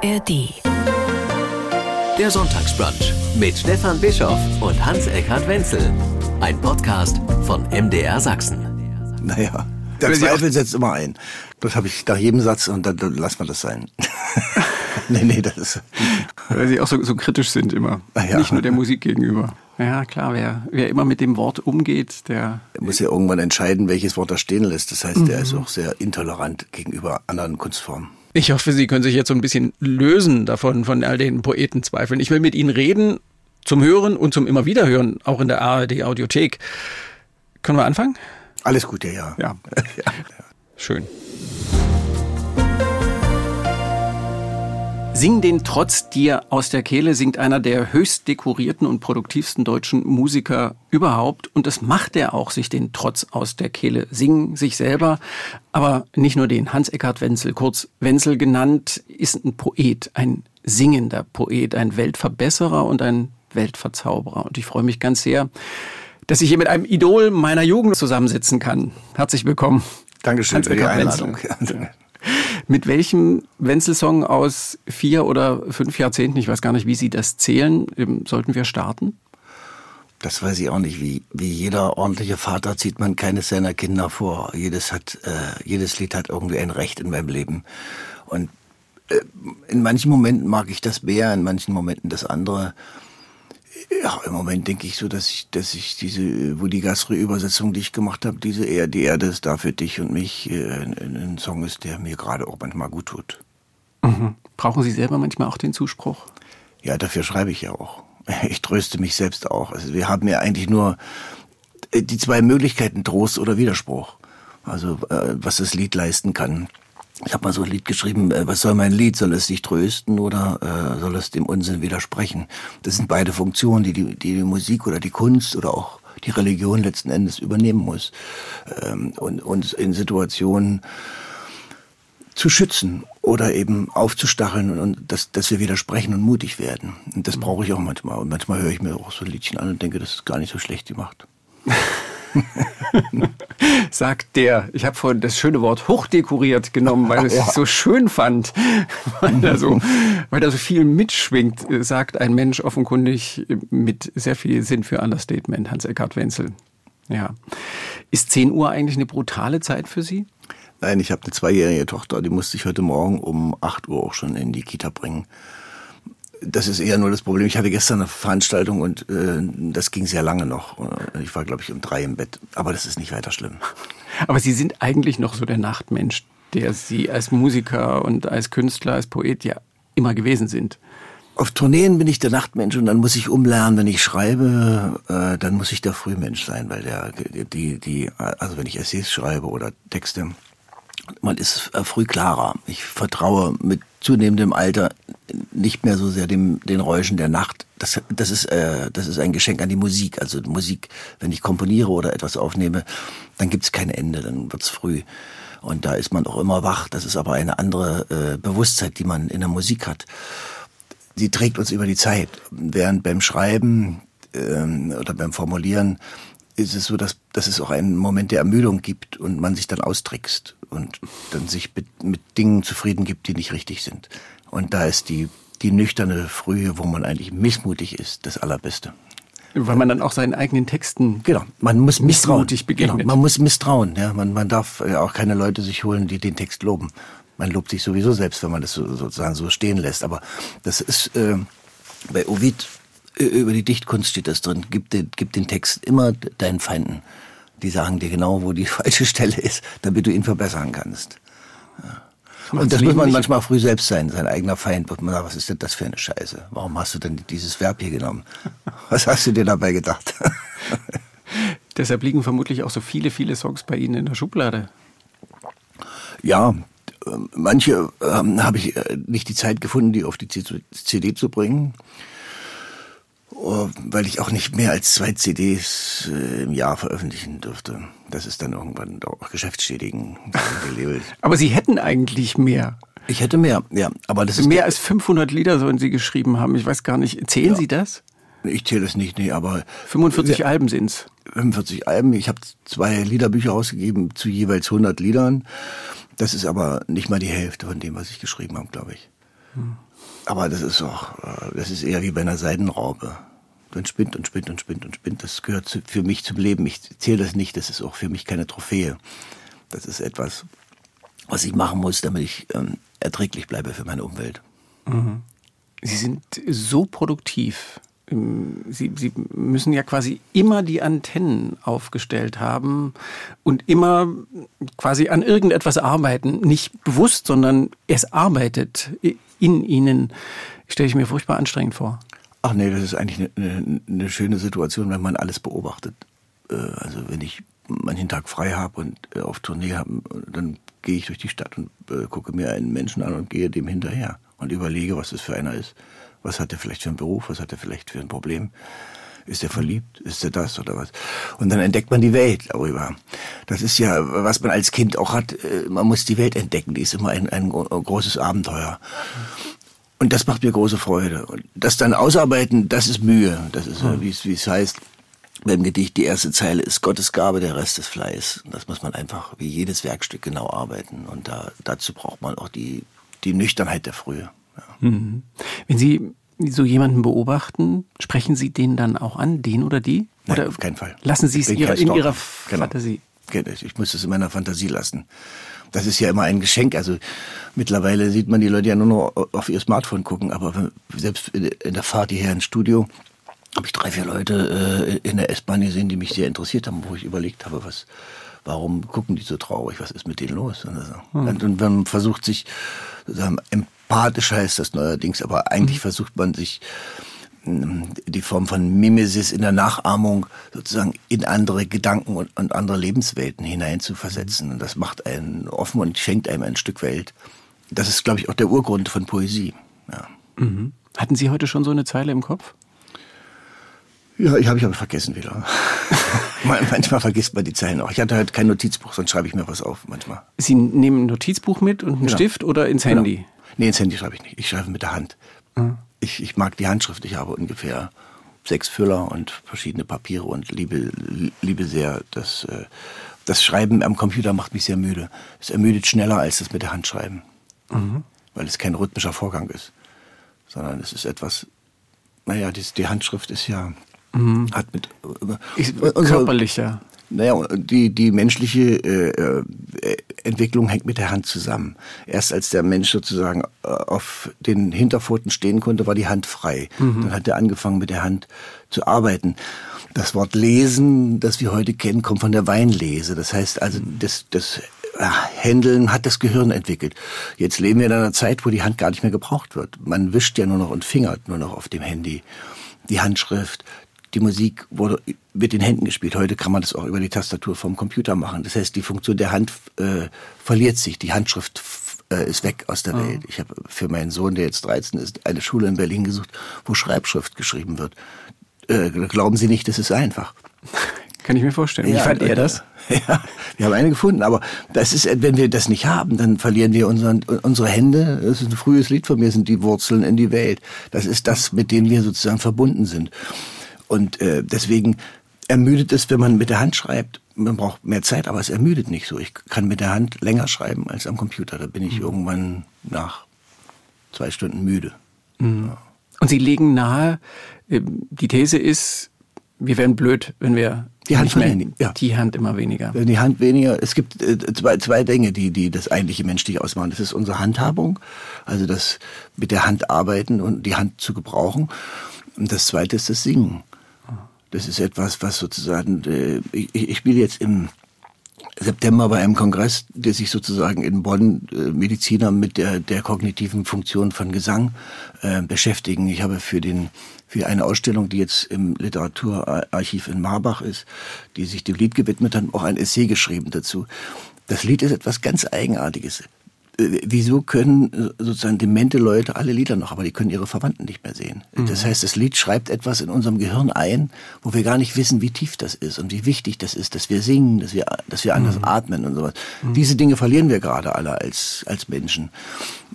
ARD. Der Sonntagsbrunch mit Stefan Bischoff und Hans-Eckhard Wenzel. Ein Podcast von MDR Sachsen. Naja, der Zweifel setzt immer ein. Das habe ich nach jedem Satz und dann, dann lass mal das sein. nee, nee, das ist. Weil sie auch so, so kritisch sind immer. Ah, ja. Nicht nur der Musik gegenüber. Ja, klar, wer, wer immer mit dem Wort umgeht, der. Er muss ja irgendwann entscheiden, welches Wort er stehen lässt. Das heißt, er ist auch sehr intolerant gegenüber anderen Kunstformen. Ich hoffe, Sie können sich jetzt so ein bisschen lösen davon, von all den Poetenzweifeln. Ich will mit Ihnen reden, zum Hören und zum immer wieder hören, auch in der ARD Audiothek. Können wir anfangen? Alles Gute, ja. Ja. ja. Schön. Sing den Trotz dir aus der Kehle singt einer der höchst dekorierten und produktivsten deutschen Musiker überhaupt. Und das macht er auch, sich den Trotz aus der Kehle singen, sich selber. Aber nicht nur den. Hans-Eckhard Wenzel, kurz Wenzel genannt, ist ein Poet, ein singender Poet, ein Weltverbesserer und ein Weltverzauberer. Und ich freue mich ganz sehr, dass ich hier mit einem Idol meiner Jugend zusammensitzen kann. Herzlich willkommen. Dankeschön für die Einladung. Wenzel. Mit welchem Wenzel-Song aus vier oder fünf Jahrzehnten, ich weiß gar nicht, wie Sie das zählen, sollten wir starten? Das weiß ich auch nicht. Wie, wie jeder ordentliche Vater zieht man keines seiner Kinder vor. Jedes hat, äh, jedes Lied hat irgendwie ein Recht in meinem Leben. Und äh, in manchen Momenten mag ich das mehr, in manchen Momenten das andere. Ja, im Moment denke ich so, dass ich, dass ich diese, wo die Gastro-Übersetzung, die ich gemacht habe, diese eher die Erde ist da für dich und mich, äh, ein, ein Song ist, der mir gerade auch manchmal gut tut. Mhm. Brauchen Sie selber manchmal auch den Zuspruch? Ja, dafür schreibe ich ja auch. Ich tröste mich selbst auch. Also wir haben ja eigentlich nur äh, die zwei Möglichkeiten, Trost oder Widerspruch. Also äh, was das Lied leisten kann. Ich habe mal so ein Lied geschrieben, äh, was soll mein Lied? Soll es dich trösten oder äh, soll es dem Unsinn widersprechen? Das sind beide Funktionen, die die, die, Musik oder die Kunst oder auch die Religion letzten Endes übernehmen muss. Ähm, und uns in Situationen zu schützen oder eben aufzustacheln und dass, dass wir widersprechen und mutig werden. Und das brauche ich auch manchmal. Und manchmal höre ich mir auch so ein Liedchen an und denke, das ist gar nicht so schlecht gemacht. sagt der. Ich habe vorhin das schöne Wort hochdekoriert genommen, weil ich es so schön fand, weil da so, weil da so viel mitschwingt, sagt ein Mensch offenkundig mit sehr viel Sinn für Understatement, Hans-Eckhard Wenzel. Ja. Ist 10 Uhr eigentlich eine brutale Zeit für Sie? Nein, ich habe eine zweijährige Tochter, die musste ich heute Morgen um 8 Uhr auch schon in die Kita bringen das ist eher nur das Problem. Ich hatte gestern eine Veranstaltung und äh, das ging sehr lange noch. Ich war, glaube ich, um drei im Bett. Aber das ist nicht weiter schlimm. Aber Sie sind eigentlich noch so der Nachtmensch, der Sie als Musiker und als Künstler, als Poet ja immer gewesen sind. Auf Tourneen bin ich der Nachtmensch und dann muss ich umlernen, wenn ich schreibe, äh, dann muss ich der Frühmensch sein, weil der die die also wenn ich Essays schreibe oder Texte, man ist äh, früh klarer. Ich vertraue mit zunehmendem Alter nicht mehr so sehr dem, den Räuschen der Nacht. Das, das, ist, äh, das ist ein Geschenk an die Musik. Also Musik, wenn ich komponiere oder etwas aufnehme, dann gibt's kein Ende, dann wird's früh. Und da ist man auch immer wach. Das ist aber eine andere äh, Bewusstheit, die man in der Musik hat. Sie trägt uns über die Zeit. Während beim Schreiben ähm, oder beim Formulieren ist es so, dass, dass es auch einen Moment der Ermüdung gibt und man sich dann austrickst und dann sich mit, mit Dingen zufrieden gibt, die nicht richtig sind. Und da ist die, die nüchterne Frühe, wo man eigentlich missmutig ist, das Allerbeste. Weil man dann auch seinen eigenen Texten genau man muss misstrauen begegnet. Genau, man muss misstrauen ja man man darf ja auch keine Leute sich holen die den Text loben man lobt sich sowieso selbst wenn man das so, sozusagen so stehen lässt aber das ist äh, bei Ovid über die Dichtkunst steht das drin gib den gib den Text immer deinen Feinden die sagen dir genau wo die falsche Stelle ist damit du ihn verbessern kannst ja. Und das muss man manchmal früh selbst sein, sein eigener Feind. Wird man sagen, was ist denn das für eine Scheiße? Warum hast du denn dieses Verb hier genommen? Was hast du dir dabei gedacht? Deshalb liegen vermutlich auch so viele, viele Songs bei Ihnen in der Schublade. Ja, manche ähm, habe ich äh, nicht die Zeit gefunden, die auf die CD zu bringen. Oh, weil ich auch nicht mehr als zwei CDs äh, im Jahr veröffentlichen dürfte. Das ist dann irgendwann auch geschäftsschädigend. aber Sie hätten eigentlich mehr. Ich hätte mehr, ja. Aber das ist mehr als 500 Lieder sollen Sie geschrieben haben. Ich weiß gar nicht. Zählen ja. Sie das? Ich zähle es nicht, nee, aber 45 ja, Alben sind's. 45 Alben. Ich habe zwei Liederbücher ausgegeben zu jeweils 100 Liedern. Das ist aber nicht mal die Hälfte von dem, was ich geschrieben habe, glaube ich. Hm. Aber das ist auch, äh, das ist eher wie bei einer Seidenraube. Man spinnt und spinnt und spinnt und spinnt. Das gehört zu, für mich zum Leben. Ich zähle das nicht. Das ist auch für mich keine Trophäe. Das ist etwas, was ich machen muss, damit ich ähm, erträglich bleibe für meine Umwelt. Mhm. Sie sind so produktiv. Ähm, Sie, Sie müssen ja quasi immer die Antennen aufgestellt haben und immer quasi an irgendetwas arbeiten. Nicht bewusst, sondern es arbeitet in Ihnen. Stelle ich mir furchtbar anstrengend vor. Ach nee, das ist eigentlich eine, eine, schöne Situation, wenn man alles beobachtet. Äh, also wenn ich manchen Tag frei habe und äh, auf Tournee habe, dann gehe ich durch die Stadt und äh, gucke mir einen Menschen an und gehe dem hinterher und überlege, was das für einer ist. Was hat er vielleicht für einen Beruf? Was hat er vielleicht für ein Problem? Ist er verliebt? Ist er das oder was? Und dann entdeckt man die Welt darüber. Das ist ja, was man als Kind auch hat. Man muss die Welt entdecken. Die ist immer ein, ein großes Abenteuer. Und das macht mir große Freude. Und das dann ausarbeiten, das ist Mühe. Das ist, hm. wie es heißt, beim Gedicht die erste Zeile ist Gottes Gabe, der Rest ist Fleiß. Das muss man einfach wie jedes Werkstück genau arbeiten. Und da, dazu braucht man auch die, die Nüchternheit der Frühe. Ja. Mhm. Wenn Sie so jemanden beobachten, sprechen Sie den dann auch an, den oder die? Nein, oder auf keinen Fall. Lassen Sie es ihre, in Ihrer genau. Fantasie? Ich muss es in meiner Fantasie lassen. Das ist ja immer ein Geschenk. Also mittlerweile sieht man die Leute ja nur noch auf ihr Smartphone gucken, aber selbst in der Fahrt hierher ins Studio habe ich drei, vier Leute äh, in der S-Bahn gesehen, die mich sehr interessiert haben, wo ich überlegt habe, was, warum gucken die so traurig, was ist mit denen los? Und, so. hm. und man versucht sich, empathisch heißt das neuerdings, aber eigentlich hm. versucht man sich die Form von Mimesis in der Nachahmung sozusagen in andere Gedanken und, und andere Lebenswelten hineinzuversetzen. Und das macht einen offen und schenkt einem ein Stück Welt. Das ist, glaube ich, auch der Urgrund von Poesie. Ja. Mhm. Hatten Sie heute schon so eine Zeile im Kopf? Ja, ich habe ich aber vergessen wieder. manchmal vergisst man die Zeilen auch. Ich hatte halt kein Notizbuch, sonst schreibe ich mir was auf manchmal. Sie nehmen ein Notizbuch mit und einen genau. Stift oder ins Handy? Genau. Nee, ins Handy schreibe ich nicht. Ich schreibe mit der Hand. Mhm. Ich, ich mag die Handschrift. Ich habe ungefähr sechs Füller und verschiedene Papiere und liebe, liebe sehr das, äh, das Schreiben am Computer macht mich sehr müde. Es ermüdet schneller als das mit der Hand schreiben. Mhm. Weil es kein rhythmischer Vorgang ist. Sondern es ist etwas, naja, die, die Handschrift ist ja Mhm. Hat mit ich, körperlicher. Naja, die, die menschliche äh, äh, Entwicklung hängt mit der Hand zusammen. Erst als der Mensch sozusagen äh, auf den Hinterpfoten stehen konnte, war die Hand frei. Mhm. Dann hat er angefangen, mit der Hand zu arbeiten. Das Wort Lesen, das wir heute kennen, kommt von der Weinlese. Das heißt also, das, das Händeln hat das Gehirn entwickelt. Jetzt leben wir in einer Zeit, wo die Hand gar nicht mehr gebraucht wird. Man wischt ja nur noch und fingert nur noch auf dem Handy. Die Handschrift, die Musik wurde mit den Händen gespielt. Heute kann man das auch über die Tastatur vom Computer machen. Das heißt, die Funktion der Hand äh, verliert sich. Die Handschrift äh, ist weg aus der oh. Welt. Ich habe für meinen Sohn, der jetzt 13 ist, eine Schule in Berlin gesucht, wo Schreibschrift geschrieben wird. Äh, glauben Sie nicht, das ist einfach. Kann ich mir vorstellen. Wie ja, fand er das? Ja, wir haben eine gefunden, aber das ist, wenn wir das nicht haben, dann verlieren wir unseren, unsere Hände. Das ist ein frühes Lied von mir, sind die Wurzeln in die Welt. Das ist das, mit dem wir sozusagen verbunden sind. Und äh, deswegen ermüdet es, wenn man mit der Hand schreibt. Man braucht mehr Zeit, aber es ermüdet nicht so. Ich kann mit der Hand länger schreiben als am Computer. Da bin ich mhm. irgendwann nach zwei Stunden müde. Mhm. Ja. Und Sie legen nahe, ähm, die These ist, wir werden blöd, wenn wir die Hand verlieren. Ja. Die Hand immer weniger. Wenn die Hand weniger. Es gibt äh, zwei, zwei Dinge, die, die das eigentliche menschliche ausmachen. Das ist unsere Handhabung, also das mit der Hand arbeiten und die Hand zu gebrauchen. Und das zweite ist das Singen. Das ist etwas, was sozusagen, äh, ich, ich spiele jetzt im September bei einem Kongress, der sich sozusagen in Bonn äh, Mediziner mit der, der kognitiven Funktion von Gesang äh, beschäftigen. Ich habe für den für eine Ausstellung, die jetzt im Literaturarchiv in Marbach ist, die sich dem Lied gewidmet hat, auch ein Essay geschrieben dazu. Das Lied ist etwas ganz Eigenartiges. Wieso können sozusagen demente Leute alle Lieder noch, aber die können ihre Verwandten nicht mehr sehen. Mhm. Das heißt, das Lied schreibt etwas in unserem Gehirn ein, wo wir gar nicht wissen, wie tief das ist und wie wichtig das ist, dass wir singen, dass wir, dass wir anders mhm. atmen und sowas. Mhm. Diese Dinge verlieren wir gerade alle als, als Menschen.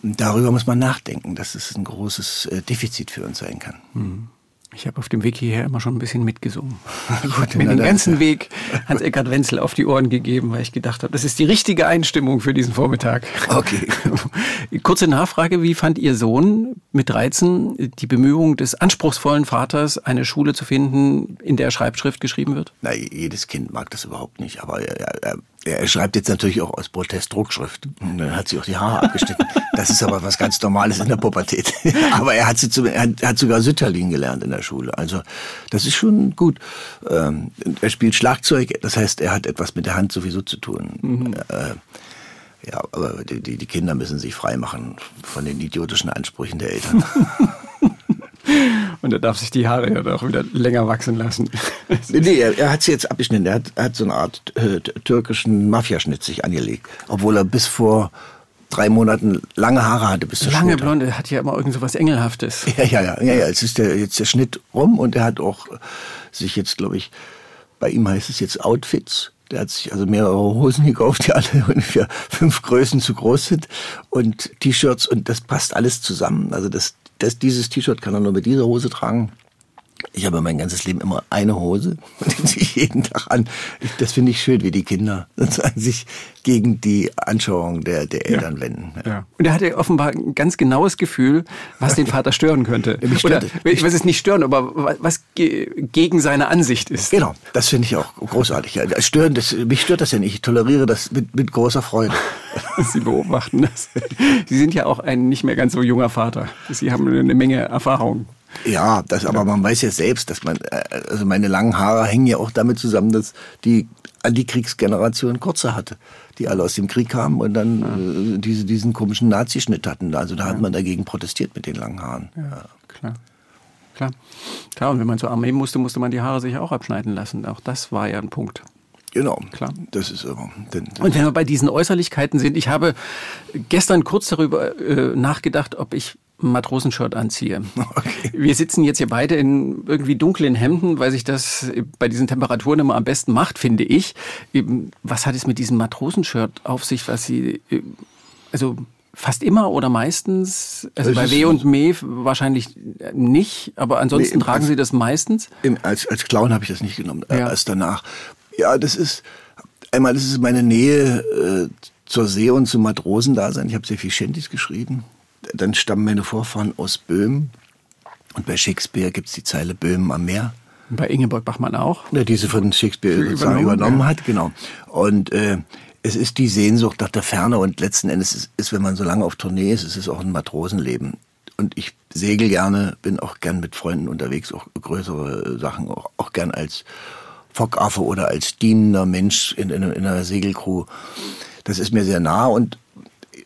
Darüber muss man nachdenken, dass es ein großes äh, Defizit für uns sein kann. Ich habe auf dem Weg hierher immer schon ein bisschen mitgesungen. Ich habe mir den ganzen Weg Hans-Eckart Wenzel auf die Ohren gegeben, weil ich gedacht habe, das ist die richtige Einstimmung für diesen Vormittag. Okay. Kurze Nachfrage, wie fand Ihr Sohn mit 13 die Bemühungen des anspruchsvollen Vaters, eine Schule zu finden, in der Schreibschrift geschrieben wird? Na, jedes Kind mag das überhaupt nicht, aber er, er, er schreibt jetzt natürlich auch aus Protest Druckschrift. Und dann hat sie auch die Haare abgeschnitten. Das ist aber was ganz Normales in der Pubertät. aber er hat, sie zum, er hat sogar Sütterlin gelernt in der Schule. Also das ist schon gut. Ähm, er spielt Schlagzeug, das heißt, er hat etwas mit der Hand sowieso zu tun. Mhm. Äh, ja, aber die, die Kinder müssen sich frei machen von den idiotischen Ansprüchen der Eltern. Und er darf sich die Haare ja auch wieder länger wachsen lassen. nee, er, er, hat sie jetzt abgeschnitten. Er hat, er hat so eine Art äh, türkischen Mafiaschnitt sich angelegt. Obwohl er bis vor drei Monaten lange Haare hatte bis zur Lange Schulter. blonde, hat ja immer irgend so was Engelhaftes. Ja, ja, ja, ja, ja. Jetzt ist der, jetzt der Schnitt rum und er hat auch sich jetzt, glaube ich, bei ihm heißt es jetzt Outfits. Der hat sich also mehrere Hosen gekauft, die alle ungefähr fünf Größen zu groß sind und T-Shirts und das passt alles zusammen. Also das, das, dieses T-Shirt kann er nur mit dieser Hose tragen. Ich habe mein ganzes Leben immer eine Hose und die ziehe ich jeden Tag an. Ich, das finde ich schön, wie die Kinder sich gegen die Anschauung der, der Eltern ja. wenden. Ja. Und er hatte offenbar ein ganz genaues Gefühl, was den Vater stören könnte. Oder, ich weiß es nicht stören, aber was ge gegen seine Ansicht ist. Genau, das finde ich auch großartig. Stören, das, mich stört das ja nicht. Ich toleriere das mit, mit großer Freude. Sie beobachten das. Sie sind ja auch ein nicht mehr ganz so junger Vater. Sie haben eine Menge Erfahrung. Ja, das, aber man weiß ja selbst, dass man, äh, also meine langen Haare hängen ja auch damit zusammen, dass die Antikriegsgeneration kurze hatte, die alle aus dem Krieg kamen und dann ja. äh, diese, diesen komischen Nazischnitt hatten. Also da ja. hat man dagegen protestiert mit den langen Haaren. Ja, klar. Klar. Klar, und wenn man zur Armee musste, musste man die Haare sich auch abschneiden lassen. Auch das war ja ein Punkt. Genau, klar. Das ist aber. Und wenn wir bei diesen Äußerlichkeiten sind, ich habe gestern kurz darüber äh, nachgedacht, ob ich Matrosenshirt anziehe. Okay. Wir sitzen jetzt hier beide in irgendwie dunklen Hemden, weil sich das bei diesen Temperaturen immer am besten macht, finde ich. Was hat es mit diesem Matrosenshirt auf sich, was Sie, also fast immer oder meistens, also das bei W und Me wahrscheinlich nicht, aber ansonsten nee, tragen als, Sie das meistens? Im, als, als Clown habe ich das nicht genommen, ja. erst danach. Ja, das ist, einmal das ist meine Nähe äh, zur See und zum Matrosendasein. Ich habe sehr viel Shanties geschrieben dann stammen meine Vorfahren aus Böhmen. Und bei Shakespeare gibt es die Zeile Böhmen am Meer. Und bei Ingeborg Bachmann auch? Ja, die sie von Shakespeare übernommen, übernommen ja. hat, genau. Und äh, es ist die Sehnsucht nach der Ferne und letzten Endes ist, ist, wenn man so lange auf Tournee ist, ist es auch ein Matrosenleben. Und ich segel gerne, bin auch gern mit Freunden unterwegs, auch größere Sachen, auch, auch gern als Fockaffe oder als dienender Mensch in, in, in einer Segelcrew. Das ist mir sehr nah und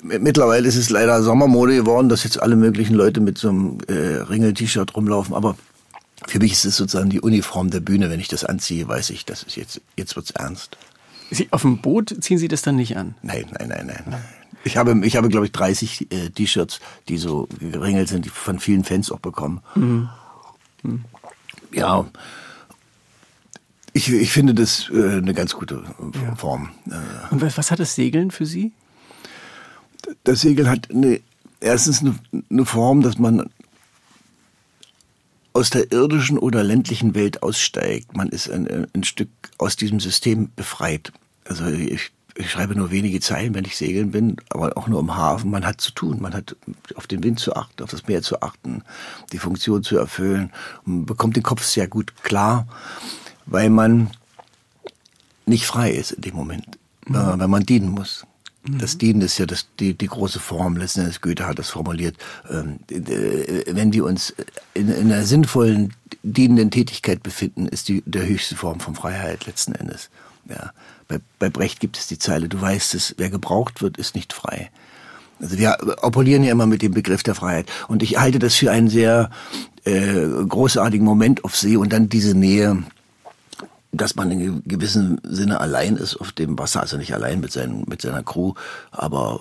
mittlerweile ist es leider Sommermode geworden, dass jetzt alle möglichen Leute mit so einem äh, Ringel-T-Shirt rumlaufen, aber für mich ist es sozusagen die Uniform der Bühne. Wenn ich das anziehe, weiß ich, das ist jetzt, jetzt wird's ernst. Sie, auf dem Boot ziehen Sie das dann nicht an? Nein, nein, nein, nein. Ich habe, ich habe, glaube ich, 30 äh, T-Shirts, die so geringelt sind, die von vielen Fans auch bekommen. Mhm. Mhm. Ja. Ich, ich finde das äh, eine ganz gute ja. Form. Äh. Und was, was hat das Segeln für Sie? Das Segel hat eine, erstens eine, eine Form, dass man aus der irdischen oder ländlichen Welt aussteigt. Man ist ein, ein Stück aus diesem System befreit. Also ich, ich, schreibe nur wenige Zeilen, wenn ich segeln bin, aber auch nur im Hafen. Man hat zu tun, man hat auf den Wind zu achten, auf das Meer zu achten, die Funktion zu erfüllen. Man bekommt den Kopf sehr gut klar, weil man nicht frei ist in dem Moment, mhm. weil man dienen muss. Das mhm. Dienen ist ja das, die, die große Form, letzten Endes Goethe hat das formuliert. Ähm, wenn wir uns in, in einer sinnvollen, dienenden Tätigkeit befinden, ist die der höchste Form von Freiheit letzten Endes. Ja. Bei, bei Brecht gibt es die Zeile, du weißt es, wer gebraucht wird, ist nicht frei. Also wir operieren ja immer mit dem Begriff der Freiheit. Und ich halte das für einen sehr äh, großartigen Moment auf See und dann diese Nähe dass man in gewissem Sinne allein ist auf dem Wasser, also nicht allein mit, seinen, mit seiner Crew, aber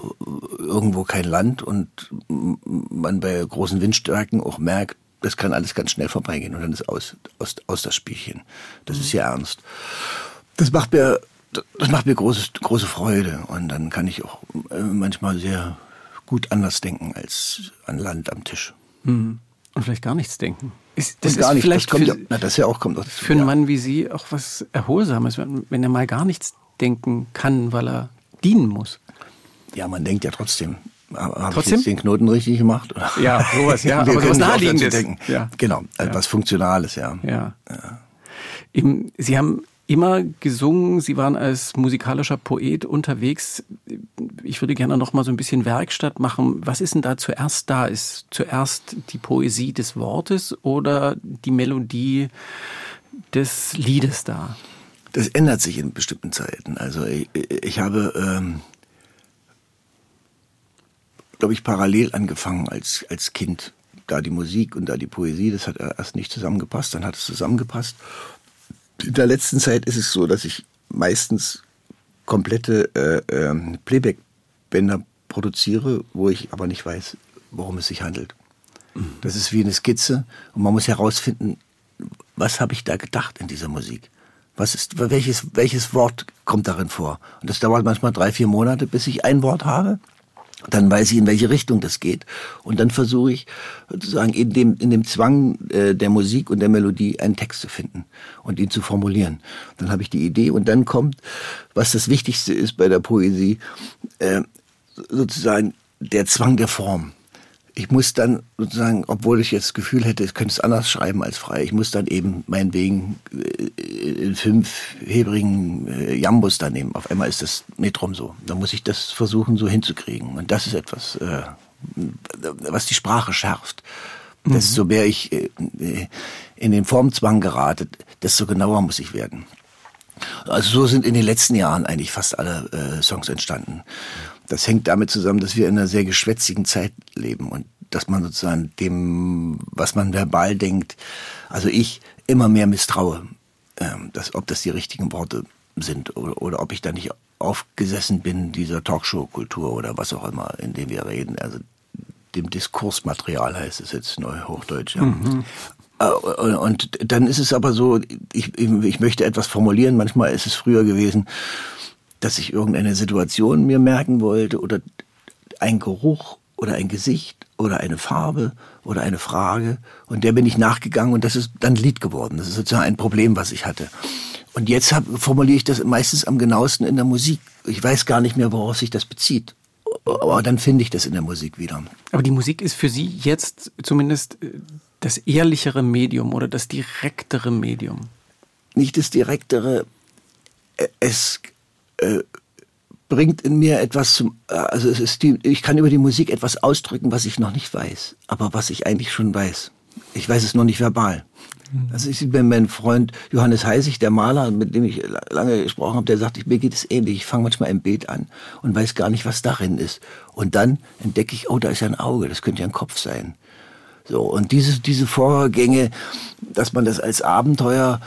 irgendwo kein Land und man bei großen Windstärken auch merkt, das kann alles ganz schnell vorbeigehen und dann ist aus, aus, aus das Spielchen. Das mhm. ist ja ernst. Das macht mir, das macht mir großes, große Freude und dann kann ich auch äh, manchmal sehr gut anders denken als an Land am Tisch. Mhm. Und vielleicht gar nichts denken. Ist, das gar ist nicht. vielleicht das kommt für, ja, na, das ja auch kommt dazu, für einen ja. Mann wie Sie auch was Erholsames, wenn wenn er mal gar nichts denken kann, weil er dienen muss. Ja, man denkt ja trotzdem. Habe ich jetzt den Knoten richtig gemacht? Ja, sowas, ja, Wir aber können sowas Naheliegendes. denken. Ja. Genau, etwas Funktionales, ja. Ja. Im, Sie haben immer gesungen, Sie waren als musikalischer Poet unterwegs. Ich würde gerne noch mal so ein bisschen Werkstatt machen. Was ist denn da zuerst da? Ist zuerst die Poesie des Wortes oder die Melodie des Liedes da? Das ändert sich in bestimmten Zeiten. Also ich, ich habe, ähm, glaube ich, parallel angefangen als, als Kind. Da die Musik und da die Poesie, das hat erst nicht zusammengepasst, dann hat es zusammengepasst. In der letzten Zeit ist es so, dass ich meistens komplette äh, ähm, Playback-Bänder produziere, wo ich aber nicht weiß, worum es sich handelt. Das ist wie eine Skizze und man muss herausfinden, was habe ich da gedacht in dieser Musik? Was ist, welches, welches Wort kommt darin vor? Und das dauert manchmal drei, vier Monate, bis ich ein Wort habe. Dann weiß ich, in welche Richtung das geht. Und dann versuche ich sozusagen in dem, in dem Zwang äh, der Musik und der Melodie einen Text zu finden und ihn zu formulieren. Dann habe ich die Idee und dann kommt, was das Wichtigste ist bei der Poesie, äh, sozusagen der Zwang der Form ich muss dann sozusagen, obwohl ich jetzt das Gefühl hätte, ich könnte es anders schreiben als frei, ich muss dann eben meinetwegen äh, in fünf hebrigen äh, Jambus da nehmen. Auf einmal ist das Metrum so. Dann muss ich das versuchen, so hinzukriegen. Und das ist etwas, äh, was die Sprache schärft. Desto mehr ich in den Formzwang gerate, desto genauer muss ich werden. Also so sind in den letzten Jahren eigentlich fast alle Songs entstanden. Das hängt damit zusammen, dass wir in einer sehr geschwätzigen Zeit leben und dass man sozusagen dem, was man verbal denkt, also ich immer mehr misstraue, ähm, dass, ob das die richtigen Worte sind oder, oder ob ich da nicht aufgesessen bin dieser Talkshow-Kultur oder was auch immer, in dem wir reden. Also dem Diskursmaterial heißt es jetzt neu Hochdeutsch. Ja. Mhm. Und dann ist es aber so, ich, ich möchte etwas formulieren. Manchmal ist es früher gewesen, dass ich irgendeine Situation mir merken wollte oder ein Geruch oder ein Gesicht oder eine Farbe oder eine Frage und der bin ich nachgegangen und das ist dann Lied geworden. Das ist sozusagen ein Problem, was ich hatte. Und jetzt hab, formuliere ich das meistens am genauesten in der Musik. Ich weiß gar nicht mehr, worauf sich das bezieht. Aber dann finde ich das in der Musik wieder. Aber die Musik ist für Sie jetzt zumindest das ehrlichere Medium oder das direktere Medium? Nicht das direktere. Es äh, bringt in mir etwas zum, also es ist die, ich kann über die Musik etwas ausdrücken, was ich noch nicht weiß, aber was ich eigentlich schon weiß. Ich weiß es noch nicht verbal. Also ich bin mein Freund Johannes Heisig, der Maler, mit dem ich lange gesprochen habe, der sagt, mir geht es ähnlich. Ich fange manchmal ein Bild an und weiß gar nicht, was darin ist. Und dann entdecke ich, oh, da ist ja ein Auge, das könnte ja ein Kopf sein. So, und diese, diese Vorgänge, dass man das als Abenteuer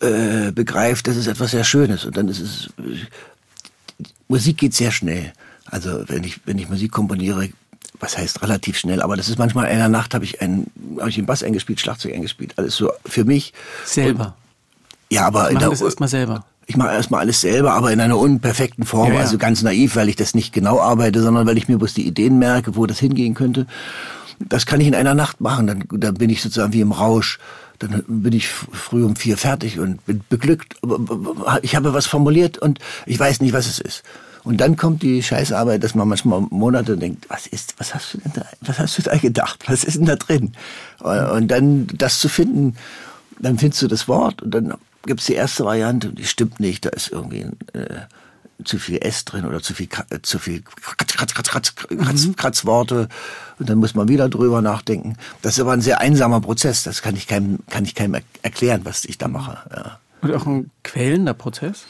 äh, begreift, das ist etwas sehr Schönes. Und dann ist es, Musik geht sehr schnell. Also wenn ich, wenn ich Musik komponiere, was heißt relativ schnell, aber das ist manchmal in einer Nacht habe ich einen, habe ich den Bass eingespielt, Schlagzeug eingespielt, alles so für mich. Selber. Und, ja, aber ich mache das erstmal selber. Ich mache erstmal alles selber, aber in einer unperfekten Form, ja, ja. also ganz naiv, weil ich das nicht genau arbeite, sondern weil ich mir bloß die Ideen merke, wo das hingehen könnte. Das kann ich in einer Nacht machen, dann, dann bin ich sozusagen wie im Rausch. Dann bin ich früh um vier fertig und bin beglückt. Ich habe was formuliert und ich weiß nicht, was es ist. Und dann kommt die Scheißarbeit, dass man manchmal Monate denkt, was ist, was hast du denn da, was hast du da gedacht? Was ist denn da drin? Und dann das zu finden, dann findest du das Wort und dann gibt's die erste Variante, die stimmt nicht, da ist irgendwie ein, äh, zu viel S drin oder zu viel, äh, zu viel Kratz, Kratz, Kratz, Kratz, Kratz, mhm. Kratzworte und dann muss man wieder drüber nachdenken. Das ist aber ein sehr einsamer Prozess, das kann ich keinem, kann ich keinem erklären, was ich da mache. Ja. Und auch ein quälender Prozess?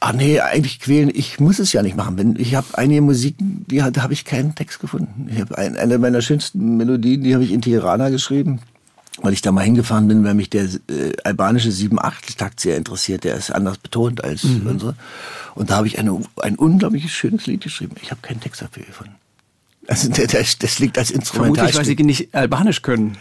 Ach nee, eigentlich quälen, ich muss es ja nicht machen. Wenn, ich habe einige Musiken, die, da habe ich keinen Text gefunden. Ich habe ein, eine meiner schönsten Melodien, die habe ich in Tirana geschrieben, weil ich da mal hingefahren bin, weil mich der äh, albanische 7-8-Takt sehr interessiert. Der ist anders betont als mhm. unsere. Und da habe ich eine, ein unglaubliches schönes Lied geschrieben. Ich habe keinen Text dafür gefunden. Also das, das liegt als Instrumentalstück. Vermutlich, weil Sie nicht Albanisch können.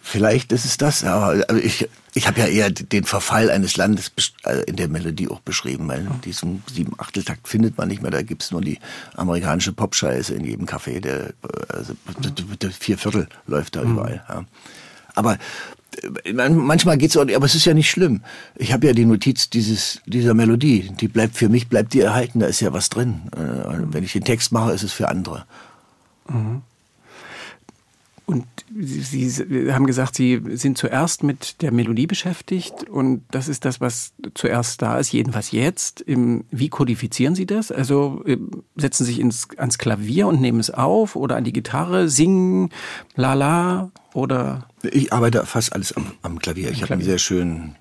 Vielleicht ist es das, aber also ich, ich habe ja eher den Verfall eines Landes äh, in der Melodie auch beschrieben, weil diesen sieben Achteltakt findet man nicht mehr. Da gibt's nur die amerikanische Popscheiße in jedem Café. Der, also, der vier Viertel läuft da mhm. überall. Ja. Aber äh, manchmal geht's auch, aber es ist ja nicht schlimm. Ich habe ja die Notiz dieses dieser Melodie, die bleibt für mich bleibt die erhalten. Da ist ja was drin. Äh, wenn ich den Text mache, ist es für andere. Mhm. Und Sie, Sie haben gesagt, Sie sind zuerst mit der Melodie beschäftigt und das ist das, was zuerst da ist, jedenfalls jetzt. Wie kodifizieren Sie das? Also setzen Sie sich ins, ans Klavier und nehmen es auf oder an die Gitarre, singen, la la oder? Ich arbeite fast alles am, am Klavier. Ich habe einen sehr schönen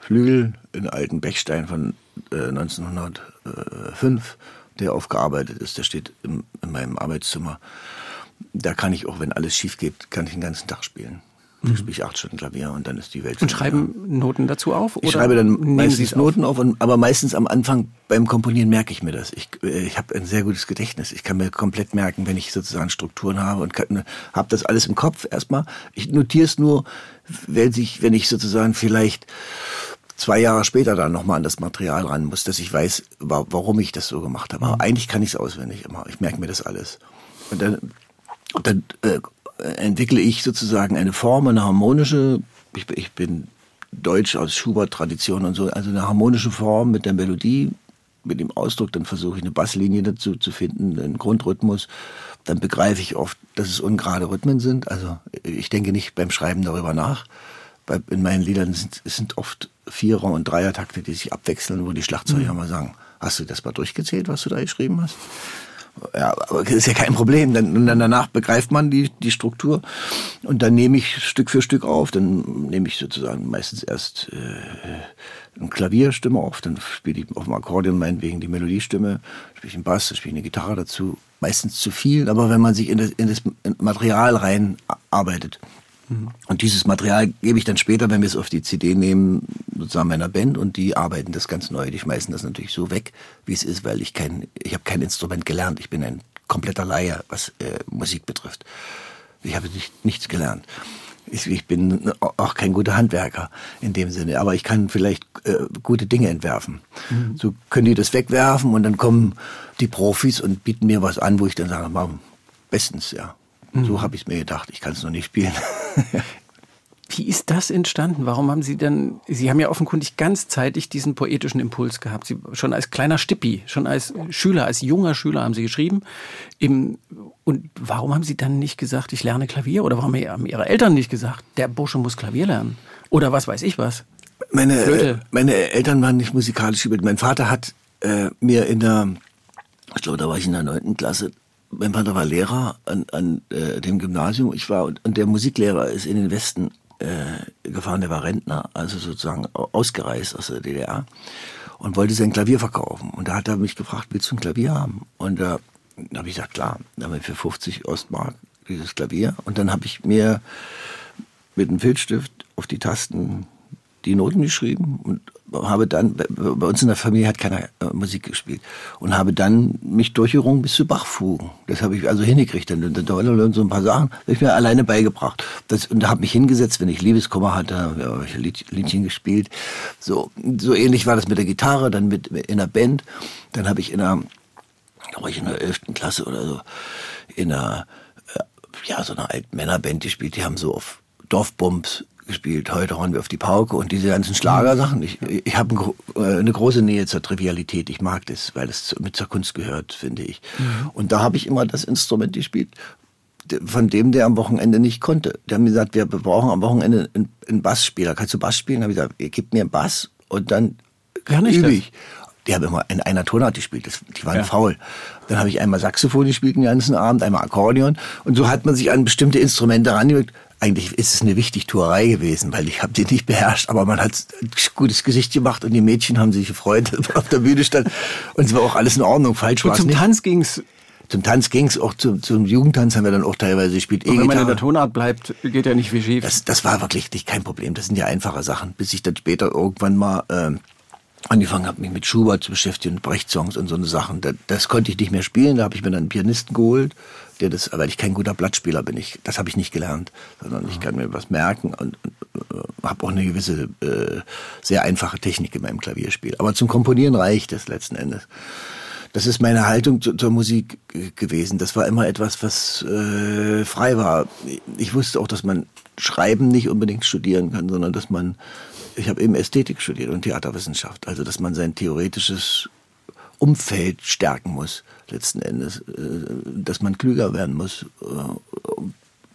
Flügel in alten Bechstein von äh, 1905, der aufgearbeitet ist. Der steht im, in meinem Arbeitszimmer da kann ich auch, wenn alles schief geht, kann ich den ganzen Tag spielen. Mhm. spiele ich acht Stunden Klavier und dann ist die Welt. Und schreiben ja. Noten dazu auf? Oder ich schreibe dann meistens Noten auf, und, aber meistens am Anfang beim Komponieren merke ich mir das. Ich, äh, ich habe ein sehr gutes Gedächtnis. Ich kann mir komplett merken, wenn ich sozusagen Strukturen habe und habe das alles im Kopf erstmal. Ich notiere es nur, wenn ich, wenn ich sozusagen vielleicht zwei Jahre später dann nochmal an das Material ran muss, dass ich weiß, warum ich das so gemacht habe. Aber mhm. eigentlich kann ich es auswendig immer. Ich merke mir das alles. Und dann dann äh, entwickle ich sozusagen eine Form, eine harmonische, ich, ich bin Deutsch aus Schubert-Tradition und so, also eine harmonische Form mit der Melodie, mit dem Ausdruck, dann versuche ich eine Basslinie dazu zu finden, einen Grundrhythmus. Dann begreife ich oft, dass es ungerade Rhythmen sind. Also ich denke nicht beim Schreiben darüber nach. In meinen Liedern sind, es sind oft Vierer- und Dreier-Takte, die sich abwechseln, wo die Schlagzeuger mhm. mal sagen, hast du das mal durchgezählt, was du da geschrieben hast? Ja, aber das ist ja kein Problem. Dann, und dann danach begreift man die, die Struktur und dann nehme ich Stück für Stück auf. Dann nehme ich sozusagen meistens erst äh, eine Klavierstimme auf, dann spiele ich auf dem Akkordeon meinetwegen die Melodiestimme, spiele ich einen Bass, spiele ich eine Gitarre dazu. Meistens zu viel, aber wenn man sich in das, in das Material reinarbeitet, und dieses Material gebe ich dann später, wenn wir es auf die CD nehmen, sozusagen meiner Band und die arbeiten das ganz neu. Die schmeißen das natürlich so weg, wie es ist, weil ich kein, ich habe kein Instrument gelernt. Ich bin ein kompletter Laie, was äh, Musik betrifft. Ich habe nicht, nichts gelernt. Ich, ich, bin auch kein guter Handwerker in dem Sinne, aber ich kann vielleicht äh, gute Dinge entwerfen. Mhm. So können die das wegwerfen und dann kommen die Profis und bieten mir was an, wo ich dann sage, bestens, ja. Mhm. So habe ich es mir gedacht. Ich kann es noch nicht spielen. Wie ist das entstanden? Warum haben Sie denn, Sie haben ja offenkundig ganzzeitig diesen poetischen Impuls gehabt. Sie, schon als kleiner Stippi, schon als Schüler, als junger Schüler haben Sie geschrieben. Im, und warum haben Sie dann nicht gesagt, ich lerne Klavier? Oder warum haben Ihre Eltern nicht gesagt, der Bursche muss Klavier lernen? Oder was weiß ich was? Meine, meine Eltern waren nicht musikalisch gebildet. Mein Vater hat äh, mir in der, ich glaube, da war ich in der neunten Klasse, mein Vater war Lehrer an, an äh, dem Gymnasium. Ich war und, und der Musiklehrer ist in den Westen äh, gefahren. Der war Rentner, also sozusagen ausgereist aus der DDR und wollte sein Klavier verkaufen. Und da hat er mich gefragt, willst du ein Klavier haben? Und da habe ich gesagt, klar. Dann haben wir für 50 Ostmark dieses Klavier. Und dann habe ich mir mit einem Filzstift auf die Tasten die Noten geschrieben und habe dann, bei uns in der Familie hat keiner äh, Musik gespielt und habe dann mich durchgerungen bis zu Bachfugen. Das habe ich also hingekriegt. Dann, dann, dann so ein paar Sachen habe ich mir alleine beigebracht. Das, und habe mich hingesetzt, wenn ich Liebeskummer hatte, habe ich Lied, Liedchen gespielt. So, so ähnlich war das mit der Gitarre, dann mit in der Band. Dann habe ich in einer, da war ich in der elften Klasse oder so, in einer, äh, ja, so einer alten Männerband gespielt. Die haben so auf Dorfbums gespielt. Heute hauen wir auf die Pauke und diese ganzen Schlagersachen. Ich, ich habe äh, eine große Nähe zur Trivialität. Ich mag das, weil es mit zur Kunst gehört, finde ich. Mhm. Und da habe ich immer das Instrument gespielt, von dem der am Wochenende nicht konnte. Der hat mir gesagt, wir brauchen am Wochenende einen, einen Bassspieler. Kannst du Bass spielen? Da habe ich gesagt, ihr gebt mir einen Bass und dann übe ich. Die haben immer in einer Tonart gespielt, das, die waren ja. faul. Dann habe ich einmal Saxophon gespielt den ganzen Abend, einmal Akkordeon. Und so hat man sich an bestimmte Instrumente rangewirkt eigentlich ist es eine Wichtigtuerei gewesen, weil ich habe die nicht beherrscht, aber man hat ein gutes Gesicht gemacht und die Mädchen haben sich gefreut, auf der Bühne stand und es war auch alles in Ordnung, falsch war es nicht. Zum Tanz ging's zum Tanz ging's auch zum, zum Jugendtanz haben wir dann auch teilweise gespielt. Und wenn man in der Tonart bleibt, geht ja nicht wie schief. Das, das war wirklich nicht kein Problem. Das sind ja einfache Sachen, bis ich dann später irgendwann mal äh, angefangen habe, mich mit Schubert zu beschäftigen, Brecht-Songs und so eine Sachen. Das, das konnte ich nicht mehr spielen. Da habe ich mir dann einen Pianisten geholt, der das, weil ich kein guter Blattspieler bin, ich, das habe ich nicht gelernt, sondern ich kann mir was merken und, und äh, habe auch eine gewisse äh, sehr einfache Technik in meinem Klavierspiel. Aber zum Komponieren reicht es letzten Endes. Das ist meine Haltung zu, zur Musik gewesen. Das war immer etwas, was äh, frei war. Ich wusste auch, dass man Schreiben nicht unbedingt studieren kann, sondern dass man ich habe eben Ästhetik studiert und Theaterwissenschaft, also dass man sein theoretisches Umfeld stärken muss, letzten Endes, äh, dass man klüger werden muss, äh,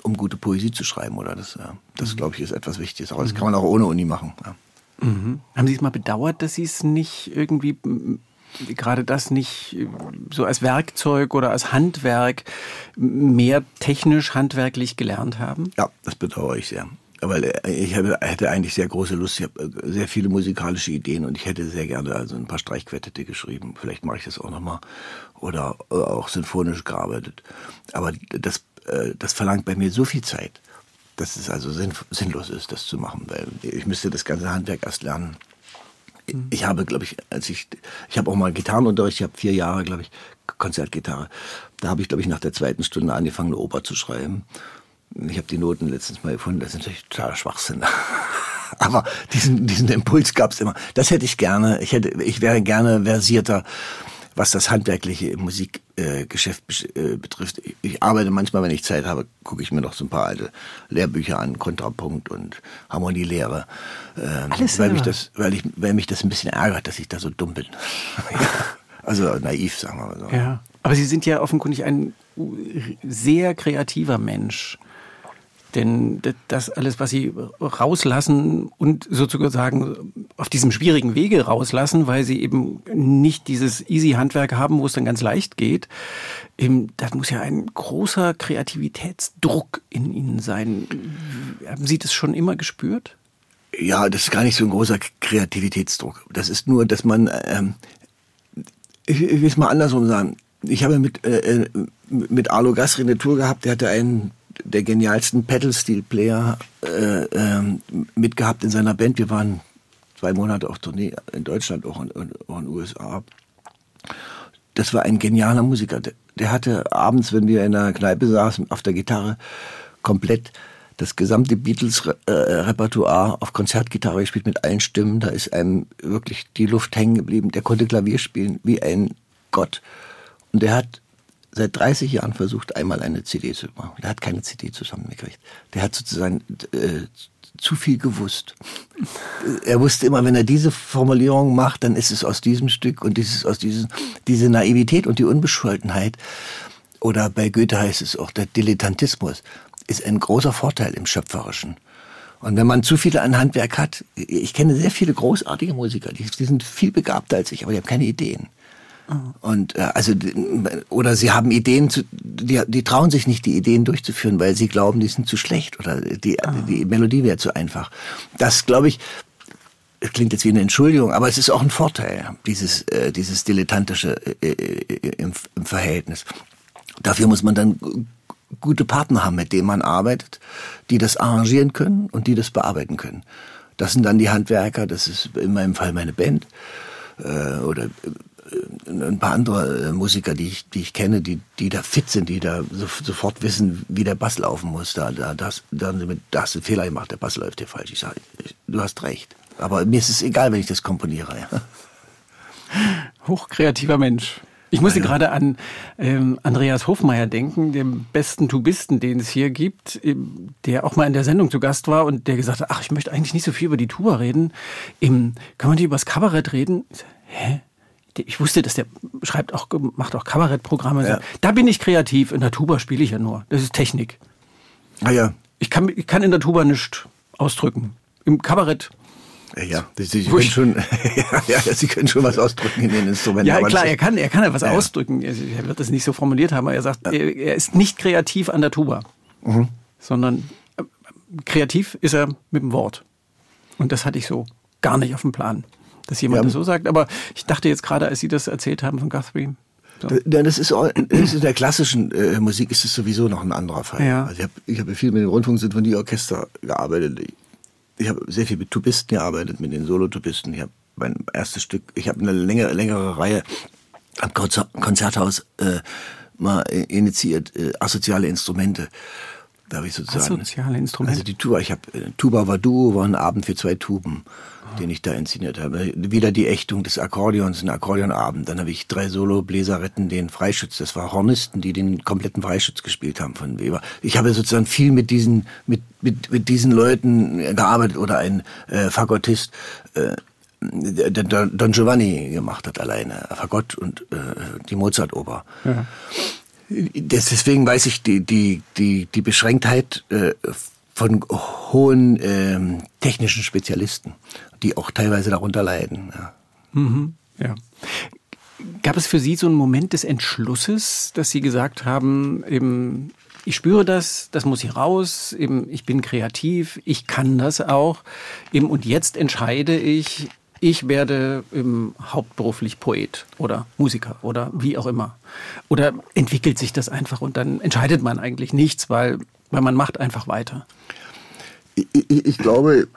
um gute Poesie zu schreiben, oder? Das, das mhm. glaube ich, ist etwas Wichtiges. Aber das kann man auch ohne Uni machen. Ja. Mhm. Haben Sie es mal bedauert, dass Sie es nicht irgendwie, gerade das nicht so als Werkzeug oder als Handwerk mehr technisch handwerklich gelernt haben? Ja, das bedauere ich sehr weil ich hätte eigentlich sehr große Lust, ich habe äh, sehr viele musikalische Ideen und ich hätte sehr gerne also ein paar Streichquartette geschrieben. Vielleicht mache ich das auch nochmal oder auch sinfonisch gearbeitet. Aber das, äh, das verlangt bei mir so viel Zeit, dass es also sinnlos ist, das zu machen, weil ich müsste das ganze Handwerk erst lernen. Mhm. Ich habe, glaube ich, als ich, ich habe auch mal Gitarrenunterricht, ich habe vier Jahre, glaube ich, Konzertgitarre. Da habe ich, glaube ich, nach der zweiten Stunde angefangen, eine Oper zu schreiben. Ich habe die Noten letztens mal gefunden, das ist natürlich totaler Schwachsinn. Aber diesen, diesen Impuls gab es immer. Das hätte ich gerne. Ich hätte, ich wäre gerne versierter, was das handwerkliche im Musikgeschäft äh, betrifft. Ich arbeite manchmal, wenn ich Zeit habe, gucke ich mir noch so ein paar alte Lehrbücher an, Kontrapunkt und Harmonielehre. Ähm, Alles weil mich das, weil ich, weil mich das ein bisschen ärgert, dass ich da so dumm bin. also naiv, sagen wir mal so. Ja. Aber Sie sind ja offenkundig ein sehr kreativer Mensch. Denn das alles, was sie rauslassen und sozusagen auf diesem schwierigen Wege rauslassen, weil sie eben nicht dieses Easy-Handwerk haben, wo es dann ganz leicht geht, das muss ja ein großer Kreativitätsdruck in ihnen sein. Haben Sie das schon immer gespürt? Ja, das ist gar nicht so ein großer Kreativitätsdruck. Das ist nur, dass man, ähm, ich, ich will es mal andersrum sagen. Ich habe mit, äh, äh mit Arlo Gasri eine Tour gehabt, der hatte einen der genialsten Pedal-Steel-Player äh, äh, mitgehabt in seiner Band. Wir waren zwei Monate auf Tournee in Deutschland, auch in, auch in den USA. Das war ein genialer Musiker. Der, der hatte abends, wenn wir in der Kneipe saßen, auf der Gitarre komplett das gesamte Beatles-Repertoire auf Konzertgitarre gespielt mit allen Stimmen. Da ist einem wirklich die Luft hängen geblieben. Der konnte Klavier spielen wie ein Gott. Und der hat seit 30 Jahren versucht, einmal eine CD zu machen. Der hat keine CD zusammengekriegt. Der hat sozusagen äh, zu viel gewusst. er wusste immer, wenn er diese Formulierung macht, dann ist es aus diesem Stück und dieses aus diesem diese Naivität und die Unbescholtenheit oder bei Goethe heißt es auch der Dilettantismus ist ein großer Vorteil im schöpferischen. Und wenn man zu viele an Handwerk hat, ich kenne sehr viele großartige Musiker, die, die sind viel begabter als ich, aber die haben keine Ideen. Und äh, also oder sie haben Ideen, zu, die, die trauen sich nicht, die Ideen durchzuführen, weil sie glauben, die sind zu schlecht oder die, oh. die Melodie wäre zu einfach. Das glaube ich, klingt jetzt wie eine Entschuldigung, aber es ist auch ein Vorteil, dieses, äh, dieses dilettantische äh, äh, im, im Verhältnis. Dafür muss man dann gute Partner haben, mit denen man arbeitet, die das arrangieren können und die das bearbeiten können. Das sind dann die Handwerker, das ist in meinem Fall meine Band äh, oder äh, ein paar andere äh, Musiker, die ich, die ich kenne, die, die da fit sind, die da so, sofort wissen, wie der Bass laufen muss. Da, da, das, da, da hast du einen Fehler gemacht, der Bass läuft dir falsch. Ich sage, du hast recht. Aber mir ist es egal, wenn ich das komponiere. Ja. Hochkreativer Mensch. Ich musste ja. gerade an ähm, Andreas Hofmeier denken, dem besten Tubisten, den es hier gibt, der auch mal in der Sendung zu Gast war und der gesagt hat, ach, ich möchte eigentlich nicht so viel über die Tuba reden. Im, kann man nicht über das Kabarett reden? Hä? Ich wusste, dass der schreibt auch, macht auch Kabarettprogramme. Ja. Da bin ich kreativ. In der Tuba spiele ich ja nur. Das ist Technik. Ah ja. Ich kann, ich kann in der Tuba nicht ausdrücken. Im Kabarett. Ja, Sie, Sie können schon, ja, ja, Sie können schon was ausdrücken in den Instrumenten. Ja, klar, er kann, er kann ja was ja. ausdrücken. Er wird das nicht so formuliert haben, aber er sagt, er, er ist nicht kreativ an der Tuba, mhm. sondern äh, kreativ ist er mit dem Wort. Und das hatte ich so gar nicht auf dem Plan dass jemand das so sagt. Aber ich dachte jetzt gerade, als Sie das erzählt haben von Guthrie. So. Das, ist, das ist in der klassischen äh, Musik ist es sowieso noch ein anderer Fall. Ja. Also ich habe ich hab viel mit dem Rundfunksinfonieorchester gearbeitet. Ich habe sehr viel mit Tubisten gearbeitet, mit den Solotubisten. Ich habe mein erstes Stück, ich habe eine längere, längere Reihe am Konzer Konzerthaus äh, mal initiiert, äh, asoziale Instrumente. Da habe ich sozusagen. Asoziale Instrumente. Also die Tuba, ich habe äh, Tuba war Duo, war ein Abend für zwei Tuben. Den ich da inszeniert habe. Wieder die Ächtung des Akkordeons, ein Akkordeonabend. Dann habe ich drei Solo-Bläserretten, den Freischütz. Das war Hornisten, die den kompletten Freischütz gespielt haben von Weber. Ich habe sozusagen viel mit diesen, mit, mit, mit diesen Leuten gearbeitet oder ein äh, Fagottist. Äh, der Don Giovanni gemacht hat alleine, Fagott und äh, die Mozart-Oper. Ja. Deswegen weiß ich die, die, die, die Beschränktheit äh, von hohen äh, technischen Spezialisten, die auch teilweise darunter leiden. Ja. Mhm, ja. Gab es für Sie so einen Moment des Entschlusses, dass Sie gesagt haben, eben, ich spüre das, das muss hier raus, eben, ich bin kreativ, ich kann das auch, eben, und jetzt entscheide ich, ich werde ähm, hauptberuflich Poet oder Musiker oder wie auch immer. Oder entwickelt sich das einfach und dann entscheidet man eigentlich nichts, weil, weil man macht einfach weiter. Ich, ich, ich glaube,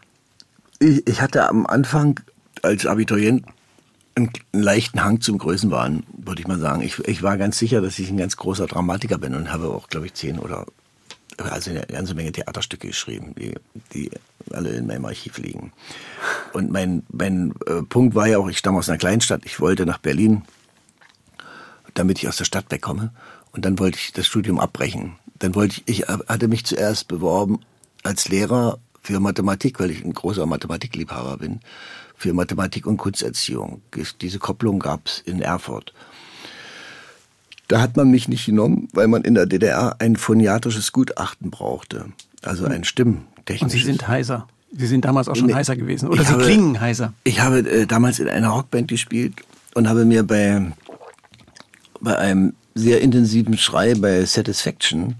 ich, ich hatte am Anfang als Abiturient einen, leichten Hang zum Größenwahn, würde ich mal sagen. Ich, ich war ganz sicher, dass ich ein ganz großer Dramatiker bin und habe auch, glaube ich, zehn oder also eine ganze Menge Theaterstücke geschrieben, die, die alle in meinem Archiv liegen. Und mein, mein äh, Punkt war ja auch, ich stamme aus einer Kleinstadt, ich wollte nach Berlin, damit ich aus der Stadt wegkomme. Und dann wollte ich das Studium abbrechen. Dann wollte ich, ich hatte mich zuerst beworben als Lehrer für Mathematik, weil ich ein großer Mathematikliebhaber bin, für Mathematik und Kunsterziehung. Diese Kopplung gab es in Erfurt. Da hat man mich nicht genommen, weil man in der DDR ein phoniatrisches Gutachten brauchte. Also ein Stimmtechnisches. Und Sie sind heiser. Sie sind damals auch schon nee, heiser gewesen. Oder Sie habe, klingen heiser. Ich habe äh, damals in einer Rockband gespielt und habe mir bei, bei einem sehr intensiven Schrei bei Satisfaction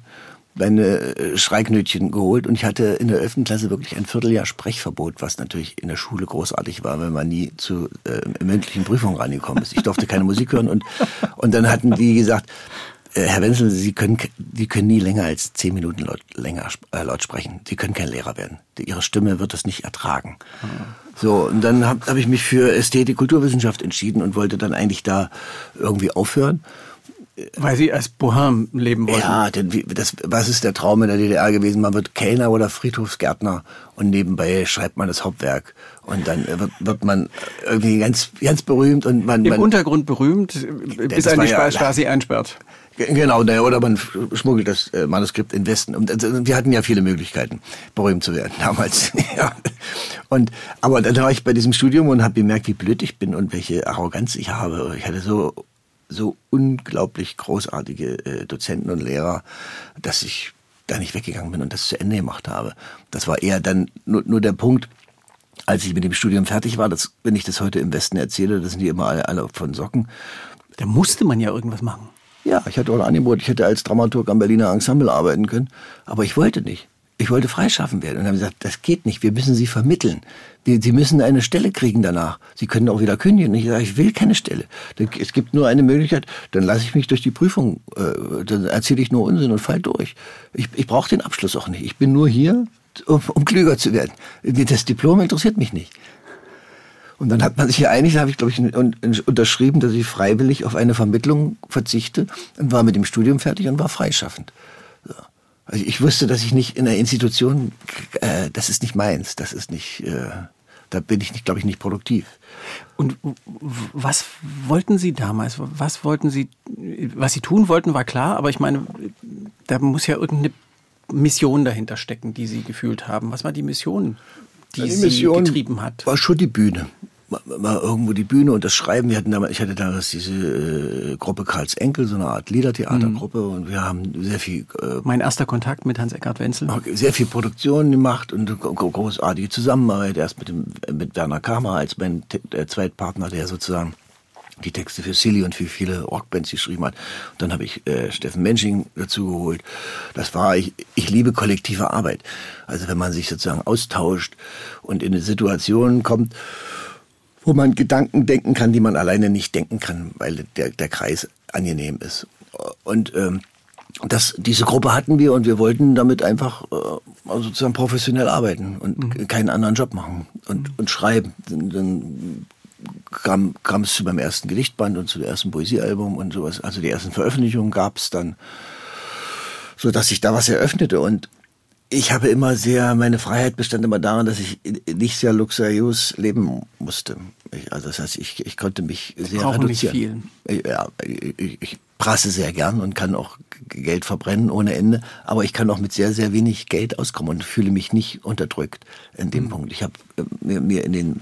meine äh, Schreiknötchen geholt und ich hatte in der 11. Klasse wirklich ein Vierteljahr Sprechverbot, was natürlich in der Schule großartig war, wenn man nie zu äh, mündlichen Prüfungen rangekommen ist. Ich durfte keine Musik hören und, und dann hatten die gesagt, äh, Herr Wenzel, Sie können, Sie können nie länger als zehn Minuten laut, länger, äh, laut sprechen. Sie können kein Lehrer werden. Ihre Stimme wird das nicht ertragen. So, und dann habe hab ich mich für Ästhetik, Kulturwissenschaft entschieden und wollte dann eigentlich da irgendwie aufhören. Weil Sie als Bohem leben wollten. Ja, denn das, was ist der Traum in der DDR gewesen? Man wird Kellner oder Friedhofsgärtner und nebenbei schreibt man das Hauptwerk. Und dann wird, wird man irgendwie ganz, ganz berühmt und man. Im man, Untergrund berühmt, bis ein die ja, Stasi einsperrt. Genau, oder man schmuggelt das äh, Manuskript in Westen. Und also, wir hatten ja viele Möglichkeiten, berühmt zu werden damals. ja. Und aber dann war ich bei diesem Studium und habe gemerkt, wie blöd ich bin und welche Arroganz ich habe. Ich hatte so so unglaublich großartige äh, Dozenten und Lehrer, dass ich da nicht weggegangen bin und das zu Ende gemacht habe. Das war eher dann nur, nur der Punkt, als ich mit dem Studium fertig war, dass, wenn ich das heute im Westen erzähle, das sind die immer alle, alle von Socken. Da musste man ja irgendwas machen. Ja, ich hatte auch ein Angebot, ich hätte als Dramaturg am Berliner Ensemble arbeiten können, aber ich wollte nicht. Ich wollte freischaffen werden. Und dann haben sie gesagt, das geht nicht, wir müssen sie vermitteln. Sie müssen eine Stelle kriegen danach. Sie können auch wieder kündigen. Ich sage, ich will keine Stelle. Es gibt nur eine Möglichkeit, dann lasse ich mich durch die Prüfung, äh, dann erzähle ich nur Unsinn und fall durch. Ich, ich brauche den Abschluss auch nicht. Ich bin nur hier, um, um klüger zu werden. Das Diplom interessiert mich nicht. Und dann hat man sich geeinigt, da habe ich, glaube ich, unterschrieben, dass ich freiwillig auf eine Vermittlung verzichte und war mit dem Studium fertig und war freischaffend. So. Also ich wusste, dass ich nicht in einer Institution, äh, das ist nicht meins, das ist nicht, äh, da bin ich, nicht, glaube ich, nicht produktiv. Und was wollten Sie damals? Was wollten Sie, was Sie tun wollten, war klar, aber ich meine, da muss ja irgendeine Mission dahinter stecken, die Sie gefühlt haben. Was war die Mission, die, die Mission Sie getrieben hat? War schon die Bühne mal irgendwo die Bühne und das Schreiben. Wir hatten damals, ich hatte damals diese äh, Gruppe Karls Enkel, so eine Art Liedertheatergruppe mhm. und wir haben sehr viel. Äh, mein erster Kontakt mit Hans-Eckart Wenzel. Sehr viel Produktion gemacht und großartige Zusammenarbeit. Erst mit dem mit Werner Kramer als mein äh, Zweitpartner, der sozusagen die Texte für Silly und für viele Rockbands geschrieben hat. Und dann habe ich äh, Steffen Mensching dazu geholt. Das war, ich, ich liebe kollektive Arbeit. Also wenn man sich sozusagen austauscht und in eine Situation kommt, wo man Gedanken denken kann, die man alleine nicht denken kann, weil der, der Kreis angenehm ist. Und ähm, das, diese Gruppe hatten wir und wir wollten damit einfach äh, sozusagen professionell arbeiten und mhm. keinen anderen Job machen und, mhm. und schreiben. Dann kam, kam es zu meinem ersten Gedichtband und zu dem ersten Poesiealbum und sowas. Also die ersten Veröffentlichungen gab es dann, so dass sich da was eröffnete. Und ich habe immer sehr, meine Freiheit bestand immer darin, dass ich nicht sehr luxuriös leben musste. Ich, also das heißt, ich, ich konnte mich sehr Brauchen reduzieren. Nicht viel. Ja, ich, ich prasse sehr gern und kann auch Geld verbrennen ohne Ende, aber ich kann auch mit sehr, sehr wenig Geld auskommen und fühle mich nicht unterdrückt in dem mhm. Punkt. Ich habe äh, mir, mir in den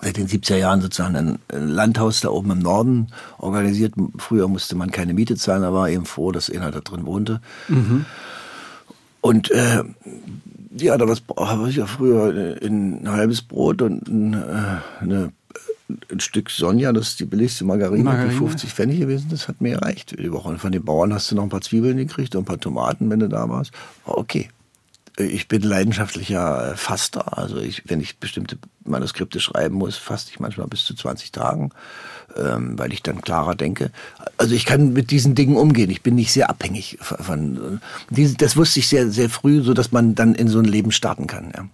seit den 70er Jahren sozusagen ein Landhaus da oben im Norden organisiert. Früher musste man keine Miete zahlen, da war eben froh, dass einer da drin wohnte. Mhm. Und äh, ja, da habe ich ja früher ein, ein halbes Brot und ein, äh, eine, ein Stück Sonja, das ist die billigste Margarine, Margarine, die 50 Pfennig gewesen, das hat mir gereicht die Woche. Und von den Bauern hast du noch ein paar Zwiebeln gekriegt und ein paar Tomaten, wenn du da warst. War okay ich bin leidenschaftlicher Faster. Also ich, wenn ich bestimmte Manuskripte schreiben muss, faste ich manchmal bis zu 20 Tagen, ähm, weil ich dann klarer denke. Also ich kann mit diesen Dingen umgehen. Ich bin nicht sehr abhängig von. Diese, das wusste ich sehr, sehr früh, so dass man dann in so ein Leben starten kann. Ja.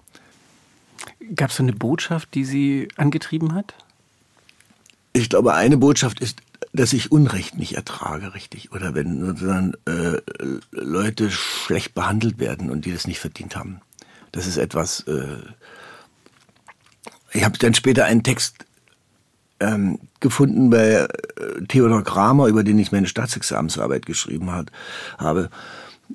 Gab es so eine Botschaft, die Sie angetrieben hat? Ich glaube, eine Botschaft ist, dass ich Unrecht nicht ertrage, richtig. Oder wenn sozusagen äh, Leute schlecht behandelt werden und die das nicht verdient haben. Das ist etwas. Äh, ich habe dann später einen Text ähm, gefunden bei äh, Theodor Kramer, über den ich meine Staatsexamensarbeit geschrieben hat, habe.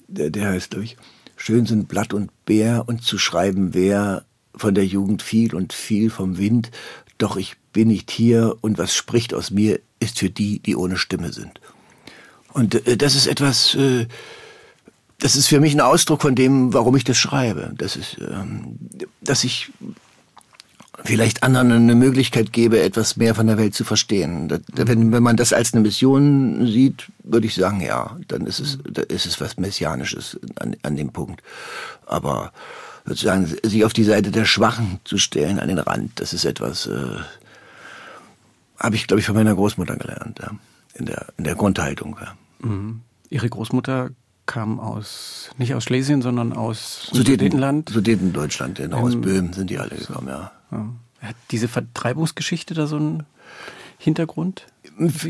Der, der heißt, glaube ich, Schön sind Blatt und Bär und zu schreiben, wer von der Jugend viel und viel vom Wind, doch ich bin nicht hier und was spricht aus mir, ist für die, die ohne Stimme sind. Und äh, das ist etwas, äh, das ist für mich ein Ausdruck von dem, warum ich das schreibe. Das ist, ähm, dass ich vielleicht anderen eine Möglichkeit gebe, etwas mehr von der Welt zu verstehen. Das, wenn, wenn man das als eine Mission sieht, würde ich sagen, ja, dann ist es, da ist es was Messianisches an, an dem Punkt. Aber sozusagen sich auf die Seite der Schwachen zu stellen, an den Rand, das ist etwas, äh, habe ich, glaube ich, von meiner Großmutter gelernt, ja. in, der, in der Grundhaltung. Ja. Mhm. Ihre Großmutter kam aus, nicht aus Schlesien, sondern aus Sudetenland? Sudetendeutschland, genau, aus Böhmen sind die alle gekommen, ja. ja. Hat diese Vertreibungsgeschichte da so einen Hintergrund?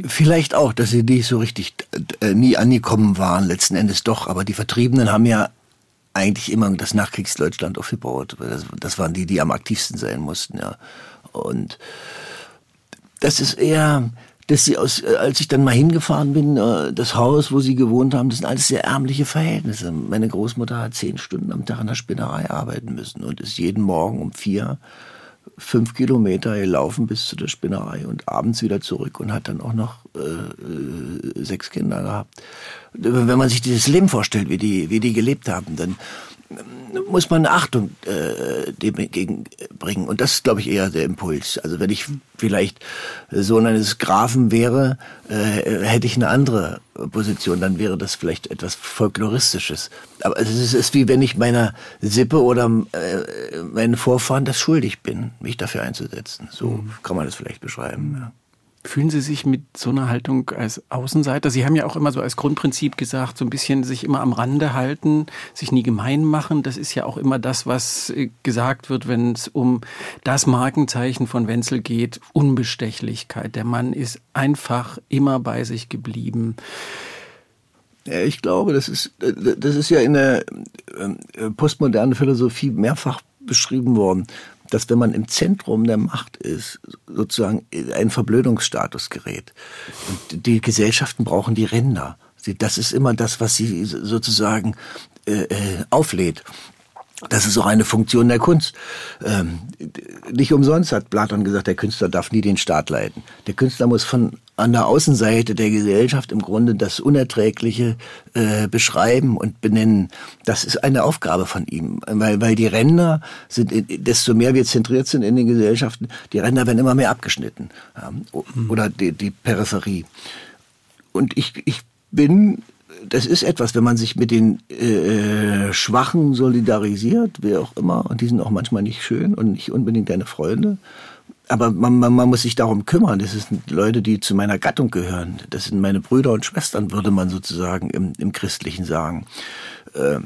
Vielleicht auch, dass sie nicht so richtig äh, nie angekommen waren, letzten Endes doch. Aber die Vertriebenen haben ja eigentlich immer das Nachkriegsdeutschland aufgebaut. Das, das waren die, die am aktivsten sein mussten, ja. Und das ist eher, dass sie aus, äh, als ich dann mal hingefahren bin, äh, das Haus, wo sie gewohnt haben, das sind alles sehr ärmliche Verhältnisse. Meine Großmutter hat zehn Stunden am Tag in der Spinnerei arbeiten müssen und ist jeden Morgen um vier fünf Kilometer gelaufen bis zu der Spinnerei und abends wieder zurück und hat dann auch noch äh, äh sechs Kinder gehabt. Wenn man sich dieses Leben vorstellt, wie die, wie die gelebt haben, dann muss man Achtung äh, dem entgegenbringen. Und das ist, glaube ich, eher der Impuls. Also wenn ich vielleicht Sohn eines Grafen wäre, äh, hätte ich eine andere Position. Dann wäre das vielleicht etwas Folkloristisches. Aber es ist, ist wie wenn ich meiner Sippe oder äh, meinen Vorfahren das schuldig bin, mich dafür einzusetzen. So mhm. kann man das vielleicht beschreiben. Ja. Fühlen Sie sich mit so einer Haltung als Außenseiter? Sie haben ja auch immer so als Grundprinzip gesagt, so ein bisschen sich immer am Rande halten, sich nie gemein machen. Das ist ja auch immer das, was äh, gesagt wird, wenn es um das Markenzeichen von Wenzel geht, Unbestechlichkeit. Der Mann ist einfach immer bei sich geblieben. Ja, ich glaube, das ist, das ist ja in der äh, postmodernen Philosophie mehrfach beschrieben worden dass wenn man im Zentrum der Macht ist, sozusagen ein Verblödungsstatus gerät. Und die Gesellschaften brauchen die Ränder. Das ist immer das, was sie sozusagen äh, äh auflädt. Das ist auch eine Funktion der Kunst. Ähm, nicht umsonst hat Platon gesagt, der Künstler darf nie den Staat leiten. Der Künstler muss von an der Außenseite der Gesellschaft im Grunde das Unerträgliche äh, beschreiben und benennen. Das ist eine Aufgabe von ihm, weil, weil die Ränder sind, desto mehr wir zentriert sind in den Gesellschaften, die Ränder werden immer mehr abgeschnitten mhm. oder die, die Peripherie. Und ich, ich bin das ist etwas, wenn man sich mit den äh, Schwachen solidarisiert, wer auch immer, und die sind auch manchmal nicht schön und nicht unbedingt deine Freunde. Aber man, man, man muss sich darum kümmern. Das sind Leute, die zu meiner Gattung gehören. Das sind meine Brüder und Schwestern, würde man sozusagen im, im Christlichen sagen. Äh,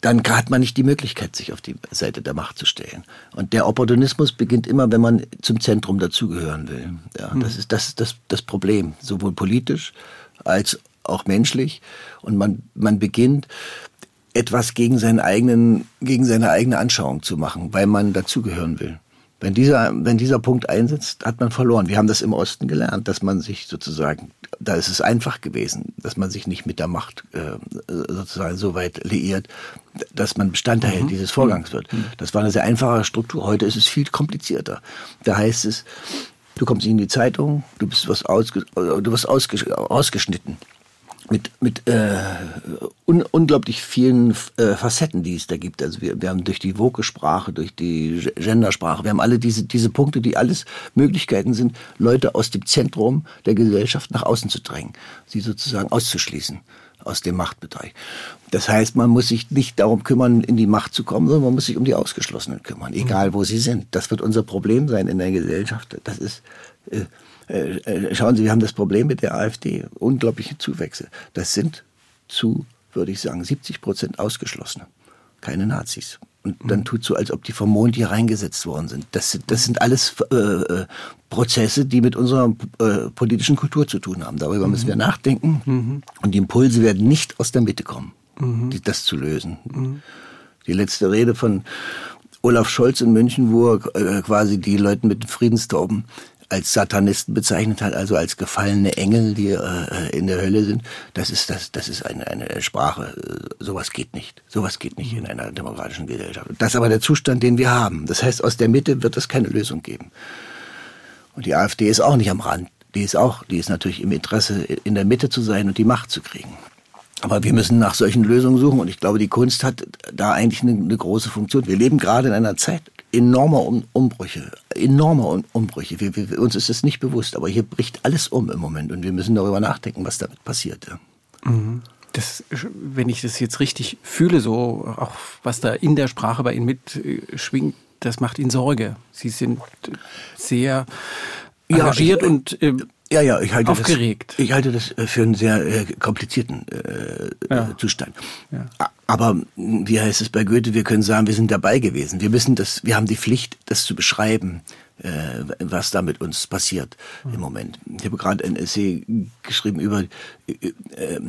dann hat man nicht die Möglichkeit, sich auf die Seite der Macht zu stellen. Und der Opportunismus beginnt immer, wenn man zum Zentrum dazugehören will. Ja, mhm. Das ist das, das, das Problem, sowohl politisch als auch menschlich. Und man, man beginnt etwas gegen seinen eigenen, gegen seine eigene Anschauung zu machen, weil man dazugehören will. Wenn dieser, wenn dieser Punkt einsetzt, hat man verloren. Wir haben das im Osten gelernt, dass man sich sozusagen, da ist es einfach gewesen, dass man sich nicht mit der Macht äh, sozusagen so weit liiert, dass man Bestandteil mhm. dieses Vorgangs wird. Mhm. Das war eine sehr einfache Struktur. Heute ist es viel komplizierter. Da heißt es, du kommst in die Zeitung, du bist was ausge, du wirst ausge, ausgeschnitten mit, mit äh, un, unglaublich vielen äh, Facetten, die es da gibt. Also wir, wir haben durch die Vogue-Sprache, durch die Gendersprache, wir haben alle diese, diese Punkte, die alles Möglichkeiten sind, Leute aus dem Zentrum der Gesellschaft nach außen zu drängen, sie sozusagen auszuschließen aus dem Machtbereich. Das heißt, man muss sich nicht darum kümmern, in die Macht zu kommen, sondern man muss sich um die Ausgeschlossenen kümmern, egal wo sie sind. Das wird unser Problem sein in der Gesellschaft. Das ist äh, äh, äh, schauen Sie, wir haben das Problem mit der AfD, unglaubliche Zuwächse. Das sind zu, würde ich sagen, 70 Prozent Ausgeschlossene, keine Nazis. Und dann tut so, als ob die vom Mond hier reingesetzt worden sind. Das, das sind alles äh, äh, Prozesse, die mit unserer äh, politischen Kultur zu tun haben. Darüber mhm. müssen wir nachdenken. Mhm. Und die Impulse werden nicht aus der Mitte kommen, mhm. die, das zu lösen. Mhm. Die letzte Rede von Olaf Scholz in München, wo er äh, quasi die Leute mit Friedenstauben als Satanisten bezeichnet hat, also als gefallene Engel, die äh, in der Hölle sind, das ist das, das ist eine, eine Sprache. Äh, sowas geht nicht. Sowas geht nicht in einer demokratischen Gesellschaft. Das ist aber der Zustand, den wir haben. Das heißt, aus der Mitte wird es keine Lösung geben. Und die AfD ist auch nicht am Rand. Die ist auch, die ist natürlich im Interesse, in der Mitte zu sein und die Macht zu kriegen. Aber wir müssen nach solchen Lösungen suchen und ich glaube, die Kunst hat da eigentlich eine, eine große Funktion. Wir leben gerade in einer Zeit enormer um Umbrüche, enormer um Umbrüche. Wir, wir, uns ist es nicht bewusst, aber hier bricht alles um im Moment und wir müssen darüber nachdenken, was damit passiert. Ja. Mhm. Das, wenn ich das jetzt richtig fühle, so auch was da in der Sprache bei Ihnen mitschwingt, das macht Ihnen Sorge. Sie sind sehr engagiert ja, ich, und äh, ja, ja, ich halte aufgeregt. Das, ich halte das äh, für einen sehr äh, komplizierten äh, ja. Zustand. Ja. Aber wie heißt es bei Goethe? Wir können sagen, wir sind dabei gewesen. Wir müssen das, wir haben die Pflicht, das zu beschreiben, äh, was da mit uns passiert mhm. im Moment. Ich habe gerade ein Essay geschrieben über äh, äh,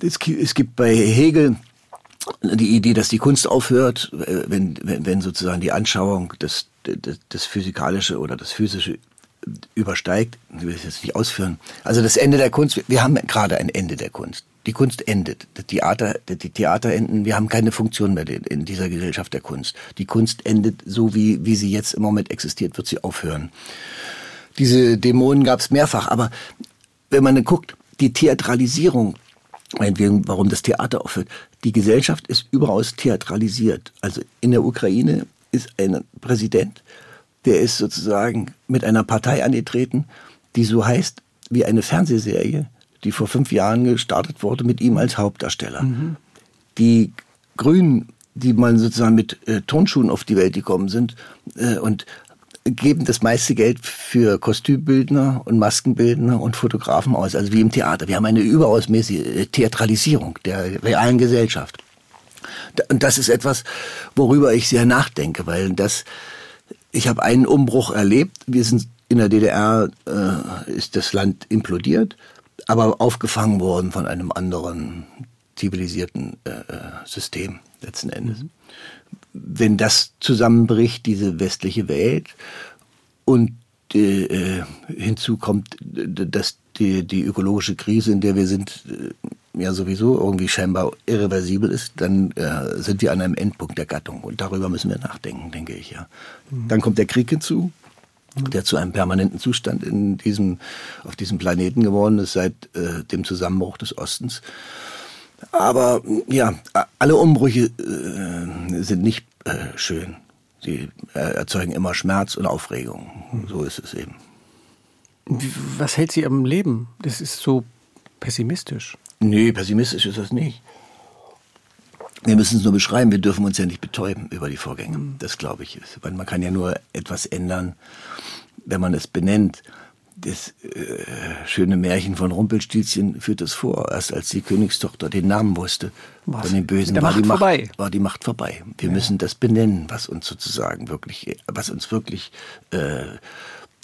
es, es gibt bei Hegel die Idee, dass die Kunst aufhört, äh, wenn, wenn, wenn sozusagen die Anschauung des, des, das Physikalische oder das Physische übersteigt, ich will es jetzt nicht ausführen. Also das Ende der Kunst, wir haben gerade ein Ende der Kunst. Die Kunst endet. Das Theater, die Theater enden. Wir haben keine Funktion mehr in dieser Gesellschaft der Kunst. Die Kunst endet so, wie, wie sie jetzt im Moment existiert, wird sie aufhören. Diese Dämonen gab es mehrfach. Aber wenn man guckt, die Theatralisierung, warum das Theater aufhört, die Gesellschaft ist überaus theatralisiert. Also in der Ukraine ist ein Präsident, der ist sozusagen mit einer Partei angetreten, die so heißt wie eine Fernsehserie, die vor fünf Jahren gestartet wurde mit ihm als Hauptdarsteller. Mhm. Die Grünen, die mal sozusagen mit äh, Turnschuhen auf die Welt gekommen sind äh, und geben das meiste Geld für Kostümbildner und Maskenbildner und Fotografen aus, also wie im Theater. Wir haben eine überaus mäßige äh, Theatralisierung der realen Gesellschaft. Und das ist etwas, worüber ich sehr nachdenke, weil das ich habe einen Umbruch erlebt. Wir sind in der DDR, äh, ist das Land implodiert, aber aufgefangen worden von einem anderen zivilisierten äh, System letzten Endes. Mhm. Wenn das zusammenbricht, diese westliche Welt, und äh, hinzu kommt, dass die, die ökologische Krise, in der wir sind, äh, ja sowieso irgendwie scheinbar irreversibel ist, dann äh, sind wir an einem Endpunkt der Gattung. Und darüber müssen wir nachdenken, denke ich, ja. Mhm. Dann kommt der Krieg hinzu, mhm. der zu einem permanenten Zustand in diesem, auf diesem Planeten geworden ist seit äh, dem Zusammenbruch des Ostens. Aber ja, alle Umbrüche äh, sind nicht äh, schön. Sie äh, erzeugen immer Schmerz und Aufregung. Mhm. So ist es eben. Was hält Sie am Leben? Das ist so pessimistisch. Nee, pessimistisch ist das nicht. Wir müssen es nur beschreiben, wir dürfen uns ja nicht betäuben über die Vorgänge. Das glaube ich. Weil man kann ja nur etwas ändern, wenn man es benennt. das äh, schöne Märchen von Rumpelstilzchen führt es vor. Erst als die Königstochter den Namen wusste Was? von den Bösen, war die, Macht, vorbei. war die Macht vorbei. Wir müssen das benennen, was uns sozusagen wirklich, was uns wirklich äh,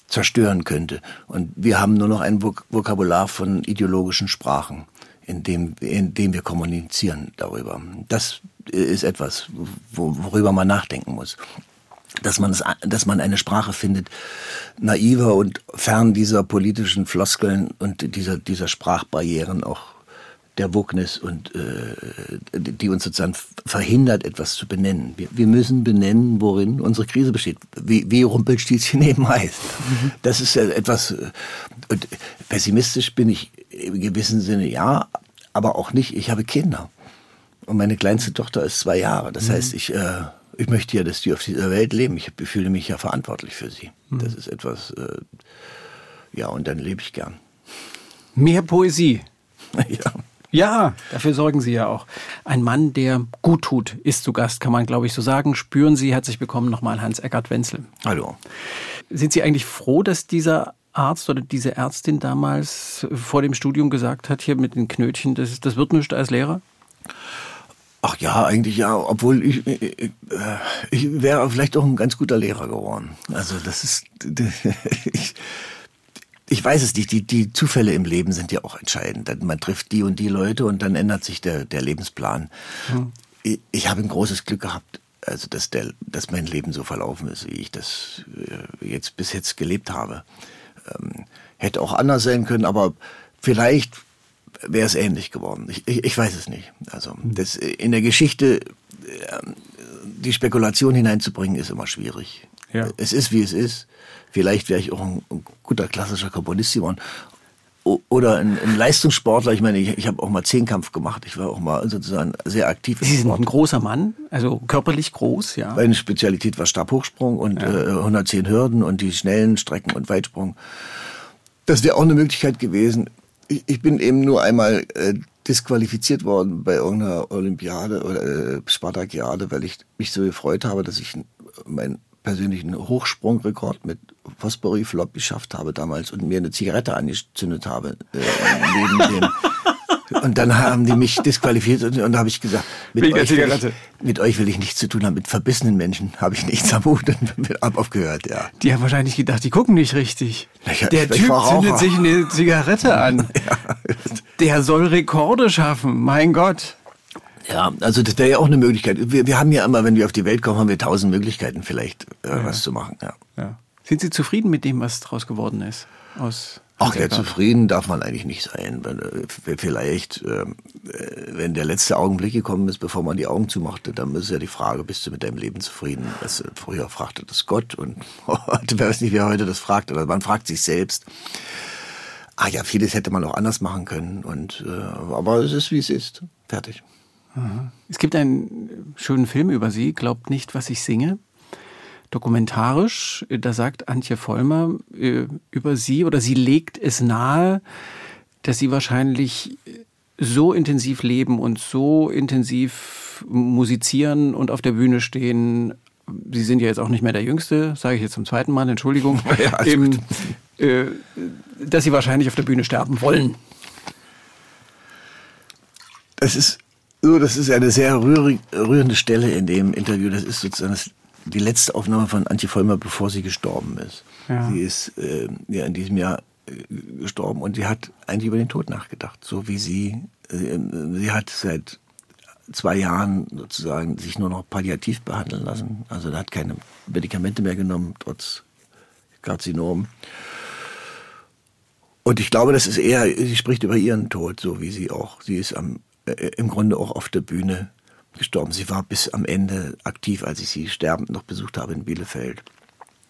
zerstören könnte. Und wir haben nur noch ein Vok Vokabular von ideologischen Sprachen, in dem, wir kommunizieren darüber. Das ist etwas, wo, worüber man nachdenken muss dass man es, dass man eine Sprache findet, naiver und fern dieser politischen Floskeln und dieser dieser Sprachbarrieren auch der Wokeness und äh, die uns sozusagen verhindert, etwas zu benennen. Wir, wir müssen benennen, worin unsere Krise besteht, wie, wie Rumpelstilzchen eben heißt. Das ist etwas. äh, Und pessimistisch bin ich im gewissen Sinne ja, aber auch nicht. Ich habe Kinder und meine kleinste Tochter ist zwei Jahre. Das heißt, ich äh, ich möchte ja, dass die auf dieser Welt leben. Ich fühle mich ja verantwortlich für sie. Das ist etwas, äh, ja, und dann lebe ich gern. Mehr Poesie. ja. Ja, dafür sorgen Sie ja auch. Ein Mann, der gut tut, ist zu Gast, kann man glaube ich so sagen. Spüren Sie, herzlich willkommen nochmal Hans-Eckart Wenzel. Hallo. Sind Sie eigentlich froh, dass dieser Arzt oder diese Ärztin damals vor dem Studium gesagt hat, hier mit den Knötchen, das, das wird nichts als Lehrer? Ach ja, eigentlich ja, obwohl ich, ich, ich wäre vielleicht auch ein ganz guter Lehrer geworden. Also das ist, ich, ich weiß es nicht, die, die Zufälle im Leben sind ja auch entscheidend. Man trifft die und die Leute und dann ändert sich der, der Lebensplan. Hm. Ich, ich habe ein großes Glück gehabt, also dass, der, dass mein Leben so verlaufen ist, wie ich das äh, jetzt bis jetzt gelebt habe. Ähm, hätte auch anders sein können, aber vielleicht wäre es ähnlich geworden. Ich, ich, ich weiß es nicht. Also das, in der Geschichte ähm, die Spekulation hineinzubringen, ist immer schwierig. Ja. Es ist, wie es ist. Vielleicht wäre ich auch ein, ein guter klassischer Komponist geworden. Oder ein, ein Leistungssportler. Ich meine, ich, ich habe auch mal Zehnkampf gemacht. Ich war auch mal sozusagen sehr aktiv Sie sind ein großer Mann, also körperlich groß, ja. Meine Spezialität war Stabhochsprung und äh, 110 Hürden und die schnellen Strecken und Weitsprung. Das wäre auch eine Möglichkeit gewesen. Ich, ich bin eben nur einmal äh, disqualifiziert worden bei irgendeiner Olympiade oder äh, Spartakiade, weil ich mich so gefreut habe, dass ich meinen persönlichen Hochsprungrekord mit Fosbury Flop geschafft habe damals und mir eine Zigarette angezündet habe äh, und dann haben die mich disqualifiziert und, und da habe ich gesagt, mit Wegen euch, will ich, mit euch will ich nichts zu tun haben, mit verbissenen Menschen habe ich nichts am Hut und hab aufgehört, ja. Die haben wahrscheinlich gedacht, die gucken nicht richtig. Ja, Der Typ zündet sich eine Zigarette an. Der soll Rekorde schaffen, mein Gott. Ja, also das wäre ja auch eine Möglichkeit. Wir, wir haben ja immer, wenn wir auf die Welt kommen, haben wir tausend Möglichkeiten vielleicht äh, was zu machen. Ja. Ja. Sind Sie zufrieden mit dem, was draus geworden ist? Aus Ach, ja, zufrieden darf man eigentlich nicht sein. Äh, Vielleicht, äh, wenn der letzte Augenblick gekommen ist, bevor man die Augen zumachte, dann ist ja die Frage, bist du mit deinem Leben zufrieden? Das, früher fragte das Gott und heute weiß nicht, wer heute das fragt, aber man fragt sich selbst. Ah ja, vieles hätte man auch anders machen können. Und, äh, aber es ist, wie es ist. Fertig. Es gibt einen schönen Film über Sie, Glaubt nicht, was ich singe. Dokumentarisch, da sagt Antje Vollmer äh, über Sie oder sie legt es nahe, dass Sie wahrscheinlich so intensiv leben und so intensiv musizieren und auf der Bühne stehen. Sie sind ja jetzt auch nicht mehr der Jüngste, sage ich jetzt zum zweiten Mal, Entschuldigung. Ja, Ähm, äh, dass Sie wahrscheinlich auf der Bühne sterben wollen. Das ist so, das ist eine sehr rührende Stelle in dem Interview. Das ist sozusagen das, die letzte Aufnahme von Antje Vollmer, bevor sie gestorben ist. Ja. Sie ist äh, ja in diesem Jahr äh, gestorben und sie hat eigentlich über den Tod nachgedacht, so wie sie. Äh, sie hat seit zwei Jahren sozusagen sich nur noch palliativ behandeln lassen. Also hat keine Medikamente mehr genommen, trotz Karzinom. Und ich glaube, das ist eher, sie spricht über ihren Tod, so wie sie auch. Sie ist am, im Grunde auch auf der Bühne gestorben. Sie war bis am Ende aktiv, als ich sie sterbend noch besucht habe in Bielefeld.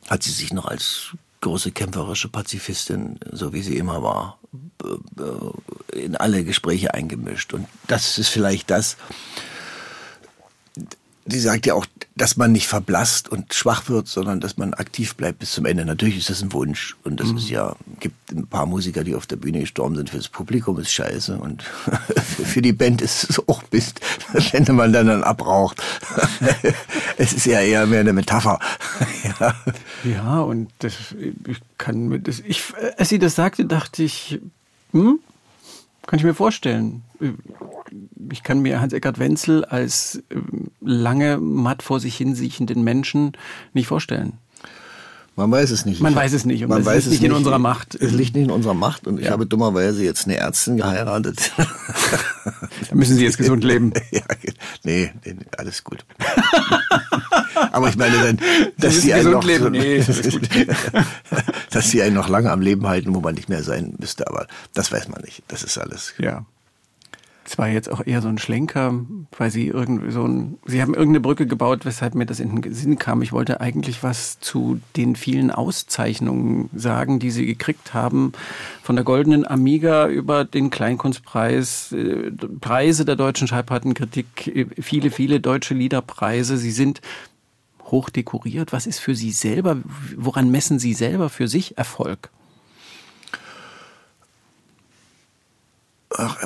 Hat sie sich noch als große kämpferische Pazifistin, so wie sie immer war, b- in alle Gespräche eingemischt. Und das ist vielleicht das, sie sagt ja auch, dass man nicht verblasst und schwach wird, sondern dass man aktiv bleibt bis zum Ende. Natürlich ist das ein Wunsch und das ist ja, gibt ein paar Musiker, die auf der Bühne gestorben sind. Für das Publikum ist scheiße und für die Band ist es auch Mist, wenn man dann, dann abraucht. es ist ja eher mehr eine Metapher. ja. ja, und das, ich kann mit das, ich, als sie das sagte, dachte ich, hm, kann ich mir vorstellen. Ich kann mir Hans-Eckart Wenzel als ähm, lange matt vor sich hinsiechenden Menschen nicht vorstellen. Man weiß es nicht. Man weiß es nicht. Und man es weiß es nicht in unserer Macht. Es liegt nicht in unserer Macht. Und ich ja. habe dummerweise jetzt eine Ärztin geheiratet. da müssen Sie jetzt gesund leben. ja, nee, nee, alles gut. Aber ich meine dann, dass sie, einen noch, leben. Nee, das dass sie einen noch lange am Leben halten, wo man nicht mehr sein müsste. Aber das weiß man nicht. Das ist alles. Ja. Es war jetzt auch eher so ein Schlenker, weil sie irgendwie so ein, sie haben irgendeine Brücke gebaut, weshalb mir das in den Sinn kam. Ich wollte eigentlich was zu den vielen Auszeichnungen sagen, die sie gekriegt haben. Von der Goldenen Amiga über den Kleinkunstpreis, äh, Preise der deutschen Schallplattenkritik, äh, viele, viele deutsche Liederpreise. Sie sind hoch dekoriert. Was ist für Sie selber, woran messen Sie selber für sich Erfolg? Ach,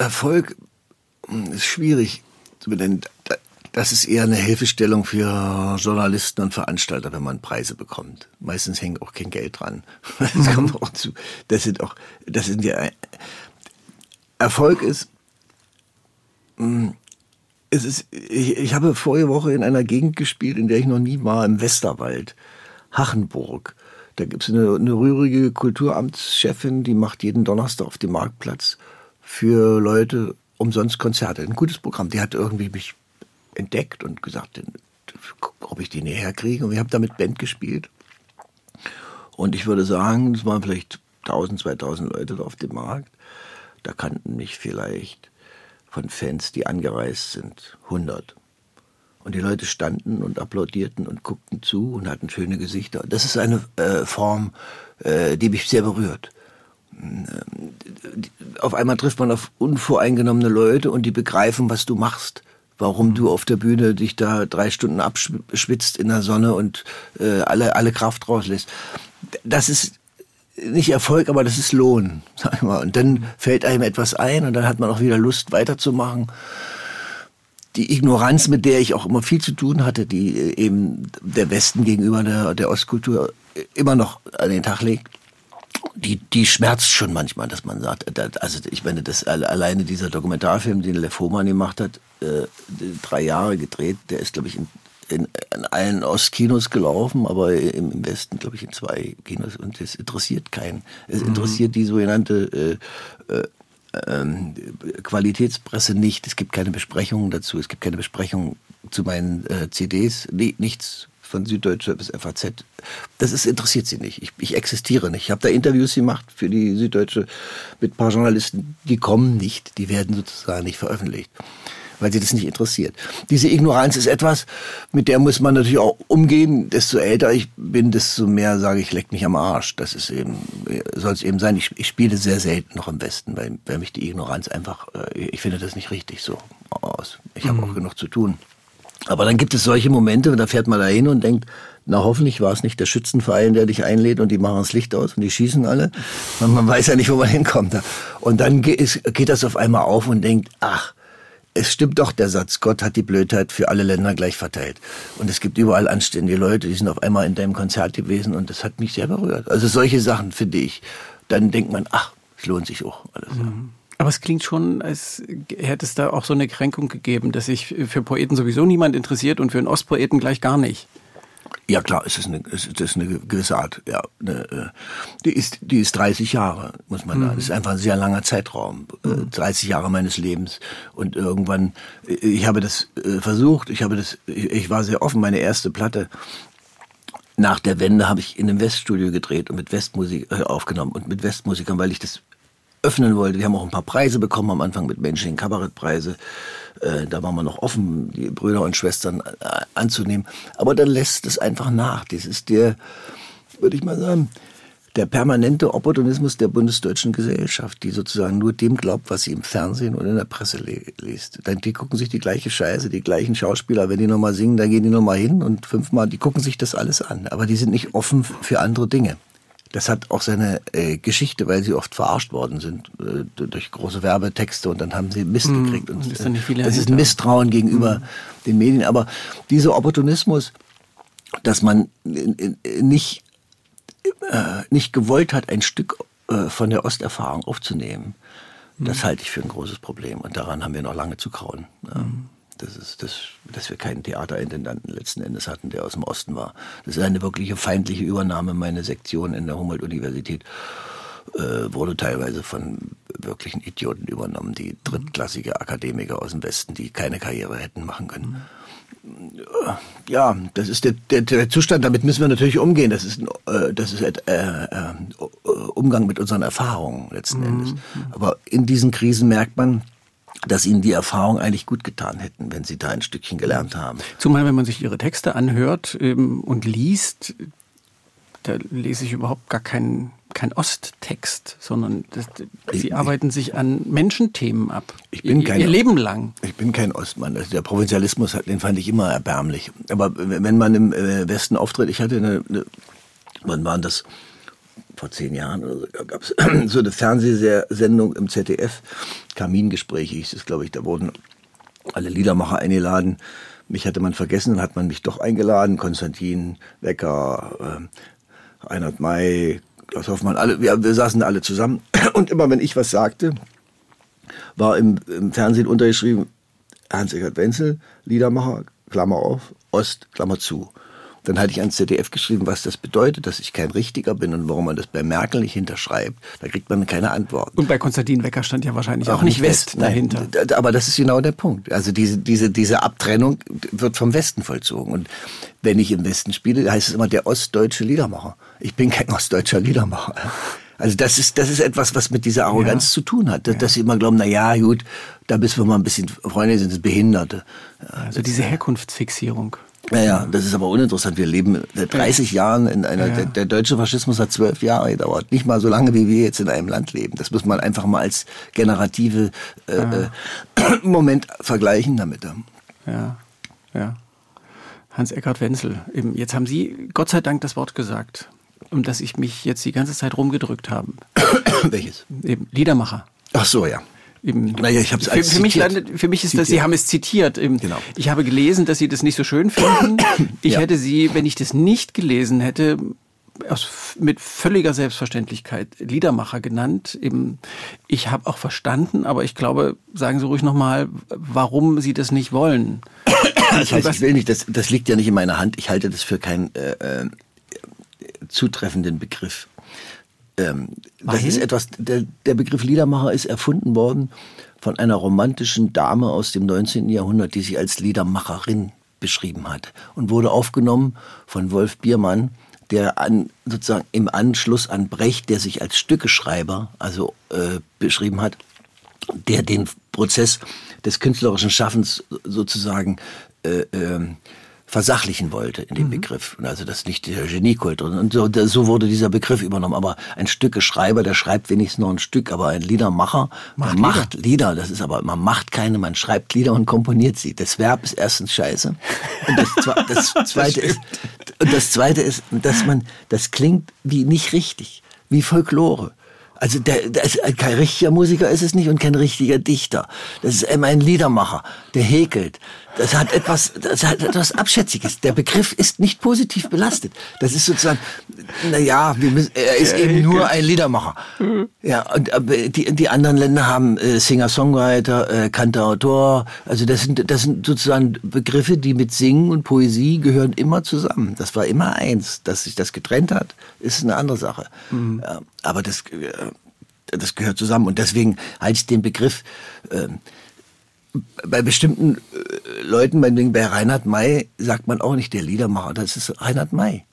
Erfolg hm, ist schwierig zu benennen. Das ist eher eine Hilfestellung für Journalisten und Veranstalter, wenn man Preise bekommt. Meistens hängt auch kein Geld dran. Das mhm. kommt auch zu. Das sind auch, das sind ja, Erfolg ist, hm, es ist, ich, ich habe vorige Woche in einer Gegend gespielt, in der ich noch nie war, im Westerwald, Hachenburg. Da gibt es eine, eine rührige Kulturamtschefin, die macht jeden Donnerstag auf dem Marktplatz für Leute umsonst Konzerte. Ein gutes Programm. Die hat irgendwie mich entdeckt und gesagt, ob ich die näher kriege. Und wir haben damit Band gespielt. Und ich würde sagen, es waren vielleicht 1000, 2000 Leute auf dem Markt. Da kannten mich vielleicht von Fans, die angereist sind, 100. Und die Leute standen und applaudierten und guckten zu und hatten schöne Gesichter. Das ist eine äh, Form, äh, die mich sehr berührt auf einmal trifft man auf unvoreingenommene Leute und die begreifen, was du machst. Warum du auf der Bühne dich da drei Stunden abschwitzt in der Sonne und äh, alle, alle Kraft rauslässt. Das ist nicht Erfolg, aber das ist Lohn, sag ich mal. Und dann fällt einem etwas ein und dann hat man auch wieder Lust weiterzumachen. Die Ignoranz, mit der ich auch immer viel zu tun hatte, die äh, eben der Westen gegenüber der, der Ostkultur immer noch an den Tag legt, die, die schmerzt schon manchmal, dass man sagt, also ich meine, das alleine dieser Dokumentarfilm, den Lefoman gemacht hat, äh, drei Jahre gedreht, der ist, glaube ich, in, in, in allen Ostkinos gelaufen, aber im, im Westen, glaube ich, in zwei Kinos und das interessiert keinen. Es mhm. interessiert die sogenannte äh, äh, ähm, Qualitätspresse nicht. Es gibt keine Besprechungen dazu. Es gibt keine Besprechungen zu meinen äh, CDs. Nee, nichts von Süddeutsche bis FAZ. Das ist, interessiert sie nicht. Ich, ich existiere nicht. Ich habe da Interviews gemacht für die Süddeutsche mit ein paar Journalisten. Die kommen nicht, die werden sozusagen nicht veröffentlicht, weil sie das nicht interessiert. Diese Ignoranz ist etwas, mit der muss man natürlich auch umgehen. Desto älter ich bin, desto mehr sage ich, leck mich am Arsch. Das ist eben, soll es eben sein. Ich, ich spiele sehr selten noch im Westen, weil, weil mich die Ignoranz einfach, äh, ich finde das nicht richtig so aus. Ich habe mhm. auch genug zu tun. Aber dann gibt es solche Momente, da fährt man da hin und denkt, na hoffentlich war es nicht der Schützenverein, der dich einlädt und die machen das Licht aus und die schießen alle. Und man weiß ja nicht, wo man hinkommt. Und dann geht das auf einmal auf und denkt, ach, es stimmt doch der Satz, Gott hat die Blödheit für alle Länder gleich verteilt. Und es gibt überall anständige Leute, die sind auf einmal in deinem Konzert gewesen und das hat mich sehr berührt. Also solche Sachen finde ich. Dann denkt man, ach, es lohnt sich auch alles. Mhm. Aber es klingt schon, als hätte es da auch so eine Kränkung gegeben, dass sich für Poeten sowieso niemand interessiert und für einen Ostpoeten gleich gar nicht. Ja klar, es ist eine, es ist eine gewisse Art. Ja, eine, äh, die ist, die ist 30 Jahre, muss man mhm. sagen. Das ist einfach ein sehr langer Zeitraum, äh, mhm. 30 Jahre meines Lebens. Und irgendwann, äh, ich habe das versucht, ich habe das, ich war sehr offen. Meine erste Platte nach der Wende habe ich in einem Weststudio gedreht und mit Westmusik aufgenommen und mit Westmusikern, weil ich das öffnen wollte. Wir haben auch ein paar Preise bekommen am Anfang mit Menschen Kabarettpreise. Äh, da waren wir noch offen, die Brüder und Schwestern äh, anzunehmen. Aber dann lässt es einfach nach. Das ist der, würde ich mal sagen, der permanente Opportunismus der bundesdeutschen Gesellschaft, die sozusagen nur dem glaubt, was sie im Fernsehen oder in der Presse liest. Die gucken sich die gleiche Scheiße, die gleichen Schauspieler, wenn die nochmal singen, dann gehen die nochmal hin und fünfmal, die gucken sich das alles an. Aber die sind nicht offen für andere Dinge. Das hat auch seine äh, Geschichte, weil sie oft verarscht worden sind äh, durch große Werbetexte und dann haben sie Mist mm, gekriegt. Und, ist äh, das ist ein Misstrauen gegenüber mm. den Medien. Aber dieser Opportunismus, dass man nicht, äh, nicht gewollt hat, ein Stück äh, von der Osterfahrung aufzunehmen. Das mhm. halte ich für ein großes Problem und daran haben wir noch lange zu kauen. Mhm. Das ist, das, dass wir keinen Theaterintendanten letzten Endes hatten, der aus dem Osten war. Das ist eine wirkliche feindliche Übernahme. Meine Sektion in der Humboldt-Universität äh, wurde teilweise von wirklichen Idioten übernommen, die drittklassige Akademiker aus dem Westen, die keine Karriere hätten machen können. Ja, das ist der, der, der Zustand, damit müssen wir natürlich umgehen. Das ist, äh, das ist äh, äh, Umgang mit unseren Erfahrungen letzten mhm. Endes. Aber in diesen Krisen merkt man, dass ihnen die Erfahrungen eigentlich gut getan hätten, wenn sie da ein Stückchen gelernt haben. Zumal, wenn man sich ihre Texte anhört ähm, und liest, da lese ich überhaupt gar keinen kein Osttext, sondern das, sie ich, arbeiten sich an Menschenthemen ab. Ich bin kein, ihr Leben lang. Ich bin kein Ostmann. Also der Provinzialismus, den fand ich immer erbärmlich. Aber wenn man im äh, Westen auftritt, ich hatte eine, eine wann waren das? Vor zehn Jahren oder so, gab es so eine Fernsehsendung im ZDF, Kamingespräche hieß es, glaube ich. Da wurden alle Liedermacher eingeladen. Mich hatte man vergessen, dann hat man mich doch eingeladen. Konstantin Wecker, äh, Reinhard May, Klaus Hoffmann, alle, wir, wir saßen alle zusammen. Und immer wenn ich was sagte, war im, im Fernsehen untergeschrieben, Hans-Eckhard Wenzel, Liedermacher, Klammer auf, Ost, Klammer zu. Dann hatte ich ans ZDF geschrieben, was das bedeutet, dass ich kein Richtiger bin und warum man das bei Merkel nicht hinterschreibt. Da kriegt man keine Antwort. Und bei Konstantin Wecker stand ja wahrscheinlich auch, auch nicht West, West dahinter. Nein, aber das ist genau der Punkt. Also diese, diese, diese Abtrennung wird vom Westen vollzogen. Und wenn ich im Westen spiele, heißt es immer der ostdeutsche Liedermacher. Ich bin kein ostdeutscher Liedermacher. Also das ist, das ist etwas, was mit dieser Arroganz ja. zu tun hat. Dass, ja. dass sie immer glauben, na ja, gut, da müssen wir mal ein bisschen Freunde sind, sind Behinderte. Also diese Herkunftsfixierung. Ja, ja, das ist aber uninteressant. Wir leben seit 30 Jahren in einer, ja. der, der, deutsche Faschismus hat zwölf Jahre gedauert. Nicht mal so lange, wie wir jetzt in einem Land leben. Das muss man einfach mal als generative äh, ja. äh, Moment vergleichen damit. Ja, ja. Hans-Eckhard Wenzel, eben, jetzt haben Sie Gott sei Dank das Wort gesagt, um das ich mich jetzt die ganze Zeit rumgedrückt habe. Welches? Eben, Liedermacher. Ach so, ja. Eben, naja, ich habe für, für mich landet, für mich ist zitiert. das, Sie haben es zitiert. Eben, genau. Ich habe gelesen, dass Sie das nicht so schön finden. Ich ja. hätte Sie, wenn ich das nicht gelesen hätte, aus, mit völliger Selbstverständlichkeit Liedermacher genannt. Eben, ich habe auch verstanden, aber ich glaube, sagen Sie ruhig nochmal, warum Sie das nicht wollen. Das heißt, ich will nicht, das, das liegt ja nicht in meiner Hand. Ich halte das für keinen äh, äh, zutreffenden Begriff. Ähm, das ist etwas, der, der Begriff Liedermacher ist erfunden worden von einer romantischen Dame aus dem 19. Jahrhundert, die sich als Liedermacherin beschrieben hat und wurde aufgenommen von Wolf Biermann, der an, sozusagen im Anschluss an Brecht, der sich als Stückeschreiber also äh, beschrieben hat, der den Prozess des künstlerischen Schaffens sozusagen äh, äh, versachlichen wollte in dem mhm. Begriff. Also das nicht der Geniekult. Und so, so wurde dieser Begriff übernommen. Aber ein Stückeschreiber, der schreibt wenigstens noch ein Stück, aber ein Liedermacher macht, Lieder. macht Lieder. Das ist aber, man macht keine, man schreibt Lieder und komponiert sie. Das Verb ist erstens scheiße. Und das, das zweite das ist, und das zweite ist, dass man, das klingt wie nicht richtig, wie Folklore. Also der, der ist kein richtiger Musiker ist es nicht und kein richtiger Dichter. Das ist immer ein Liedermacher, der häkelt. Das hat etwas, das hat etwas Abschätziges. Der Begriff ist nicht positiv belastet. Das ist sozusagen, na ja, er ist eben nur ein Liedermacher. Ja, und die, die anderen Länder haben äh, Singer-Songwriter, äh, Kantautor. Also das sind, das sind sozusagen Begriffe, die mit Singen und Poesie gehören immer zusammen. Das war immer eins. Dass sich das getrennt hat, ist eine andere Sache. Mhm. Aber das, äh, das gehört zusammen. Und deswegen halte ich den Begriff, äh, bei bestimmten äh, Leuten, bei, bei Reinhard May, sagt man auch nicht der Liedermacher, das ist Reinhard May.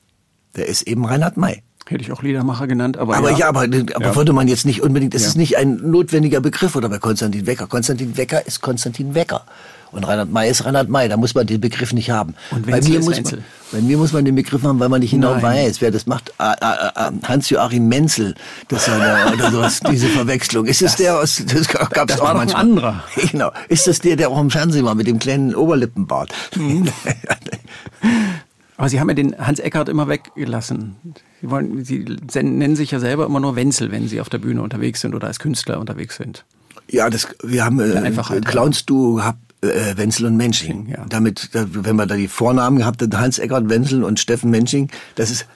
Der ist eben Reinhard May. Hätte ich auch Liedermacher genannt, aber. Aber ja, ja aber, aber ja. würde man jetzt nicht unbedingt, das ja. ist nicht ein notwendiger Begriff oder bei Konstantin Wecker. Konstantin Wecker ist Konstantin Wecker. Und Reinhard May ist Reinhard May, da muss man den Begriff nicht haben. Und bei mir, muss man, bei mir muss man den Begriff haben, weil man nicht genau Nein. weiß, wer das macht. Ah, ah, ah, Hans-Joachim Menzel, das war der, oder sowas, diese Verwechslung. Ist es der aus, das gab's das auch war manchmal. ein anderer. Genau. Ist das der, der auch im Fernsehen war mit dem kleinen Oberlippenbart? Mhm. Aber Sie haben ja den Hans Eckhardt immer weggelassen. Sie, wollen, Sie nennen sich ja selber immer nur Wenzel, wenn Sie auf der Bühne unterwegs sind oder als Künstler unterwegs sind. Ja, das, wir haben äh, ein Clowns-Duo gehabt, Äh, Wenzel und Mensching. Ja. Damit, wenn man da die Vornamen gehabt hat, Hans-Eckart Wenzel und Steffen Mensching, das ist,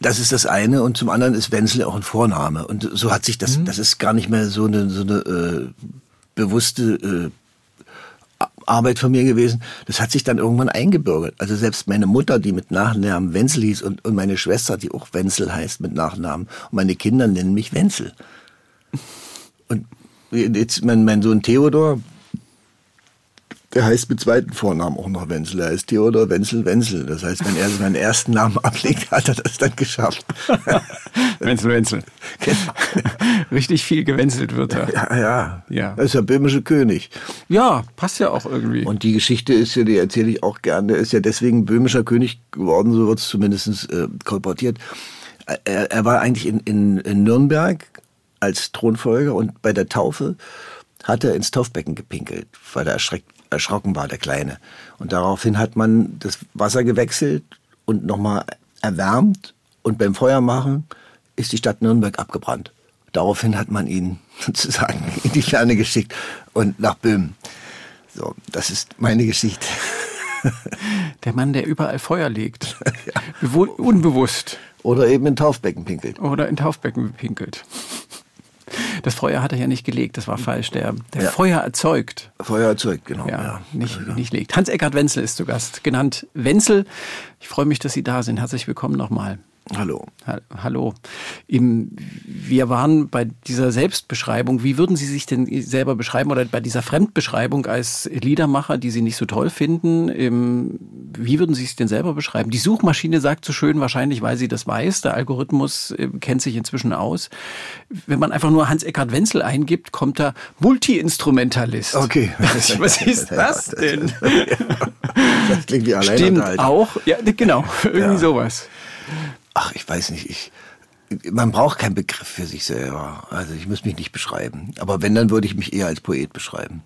das ist das eine und zum anderen ist Wenzel auch ein Vorname. Und so hat sich das, mhm. das ist gar nicht mehr so eine, so eine äh, bewusste äh, Arbeit von mir gewesen. Das hat sich dann irgendwann eingebürgert. Also selbst meine Mutter, die mit Nachnamen Wenzel hieß und, und meine Schwester, die auch Wenzel heißt mit Nachnamen. Und meine Kinder nennen mich Wenzel. Und jetzt mein, mein Sohn Theodor, der heißt mit zweiten Vornamen auch noch Wenzel. Er heißt Theodor Wenzel Wenzel. Das heißt, wenn er seinen ersten Namen ablegt, hat er das dann geschafft. Wenzel Wenzel. Genau. Richtig viel gewenzelt wird er. Ja, ja. ja. Das ist der böhmische König. Ja, passt ja auch irgendwie. Und die Geschichte ist ja, die erzähle ich auch gerne, der ist ja deswegen böhmischer König geworden, so wird es zumindest äh, kolportiert. Er, er war eigentlich in, in, in Nürnberg als Thronfolger und bei der Taufe hat er ins Taufbecken gepinkelt, weil er erschreckt, erschrocken war, der Kleine. Und daraufhin hat man das Wasser gewechselt und nochmal erwärmt und beim Feuermachen ist die Stadt Nürnberg abgebrannt. Daraufhin hat man ihn sozusagen in die Ferne geschickt und nach Böhmen. So, das ist meine Geschichte. Der Mann, der überall Feuer legt. Ja. Unbewusst. Oder eben in Taufbecken pinkelt. Oder in Taufbecken pinkelt. Das Feuer hat er ja nicht gelegt, das war falsch. Der, der ja. Feuer erzeugt. Feuer erzeugt, genau. Ja, ja. Nicht, ja. nicht legt. Hans-Eckart Wenzel ist zu Gast, genannt Wenzel. Ich freue mich, dass Sie da sind. Herzlich willkommen nochmal. Hallo. Ha Hallo. Wir waren bei dieser Selbstbeschreibung. Wie würden Sie sich denn selber beschreiben oder bei dieser Fremdbeschreibung als Liedermacher, die Sie nicht so toll finden? Wie würden Sie sich denn selber beschreiben? Die Suchmaschine sagt so schön, wahrscheinlich, weil sie das weiß. Der Algorithmus äh, kennt sich inzwischen aus. Wenn man einfach nur Hans-Eckhard Wenzel eingibt, kommt da Multi-Instrumentalist. Okay. Was ist das denn? Das klingt wie allein. Stimmt auch. Ja, genau. Irgendwie ja. sowas ach, ich weiß nicht, ich, man braucht keinen Begriff für sich selber. Also ich muss mich nicht beschreiben. Aber wenn, dann würde ich mich eher als Poet beschreiben.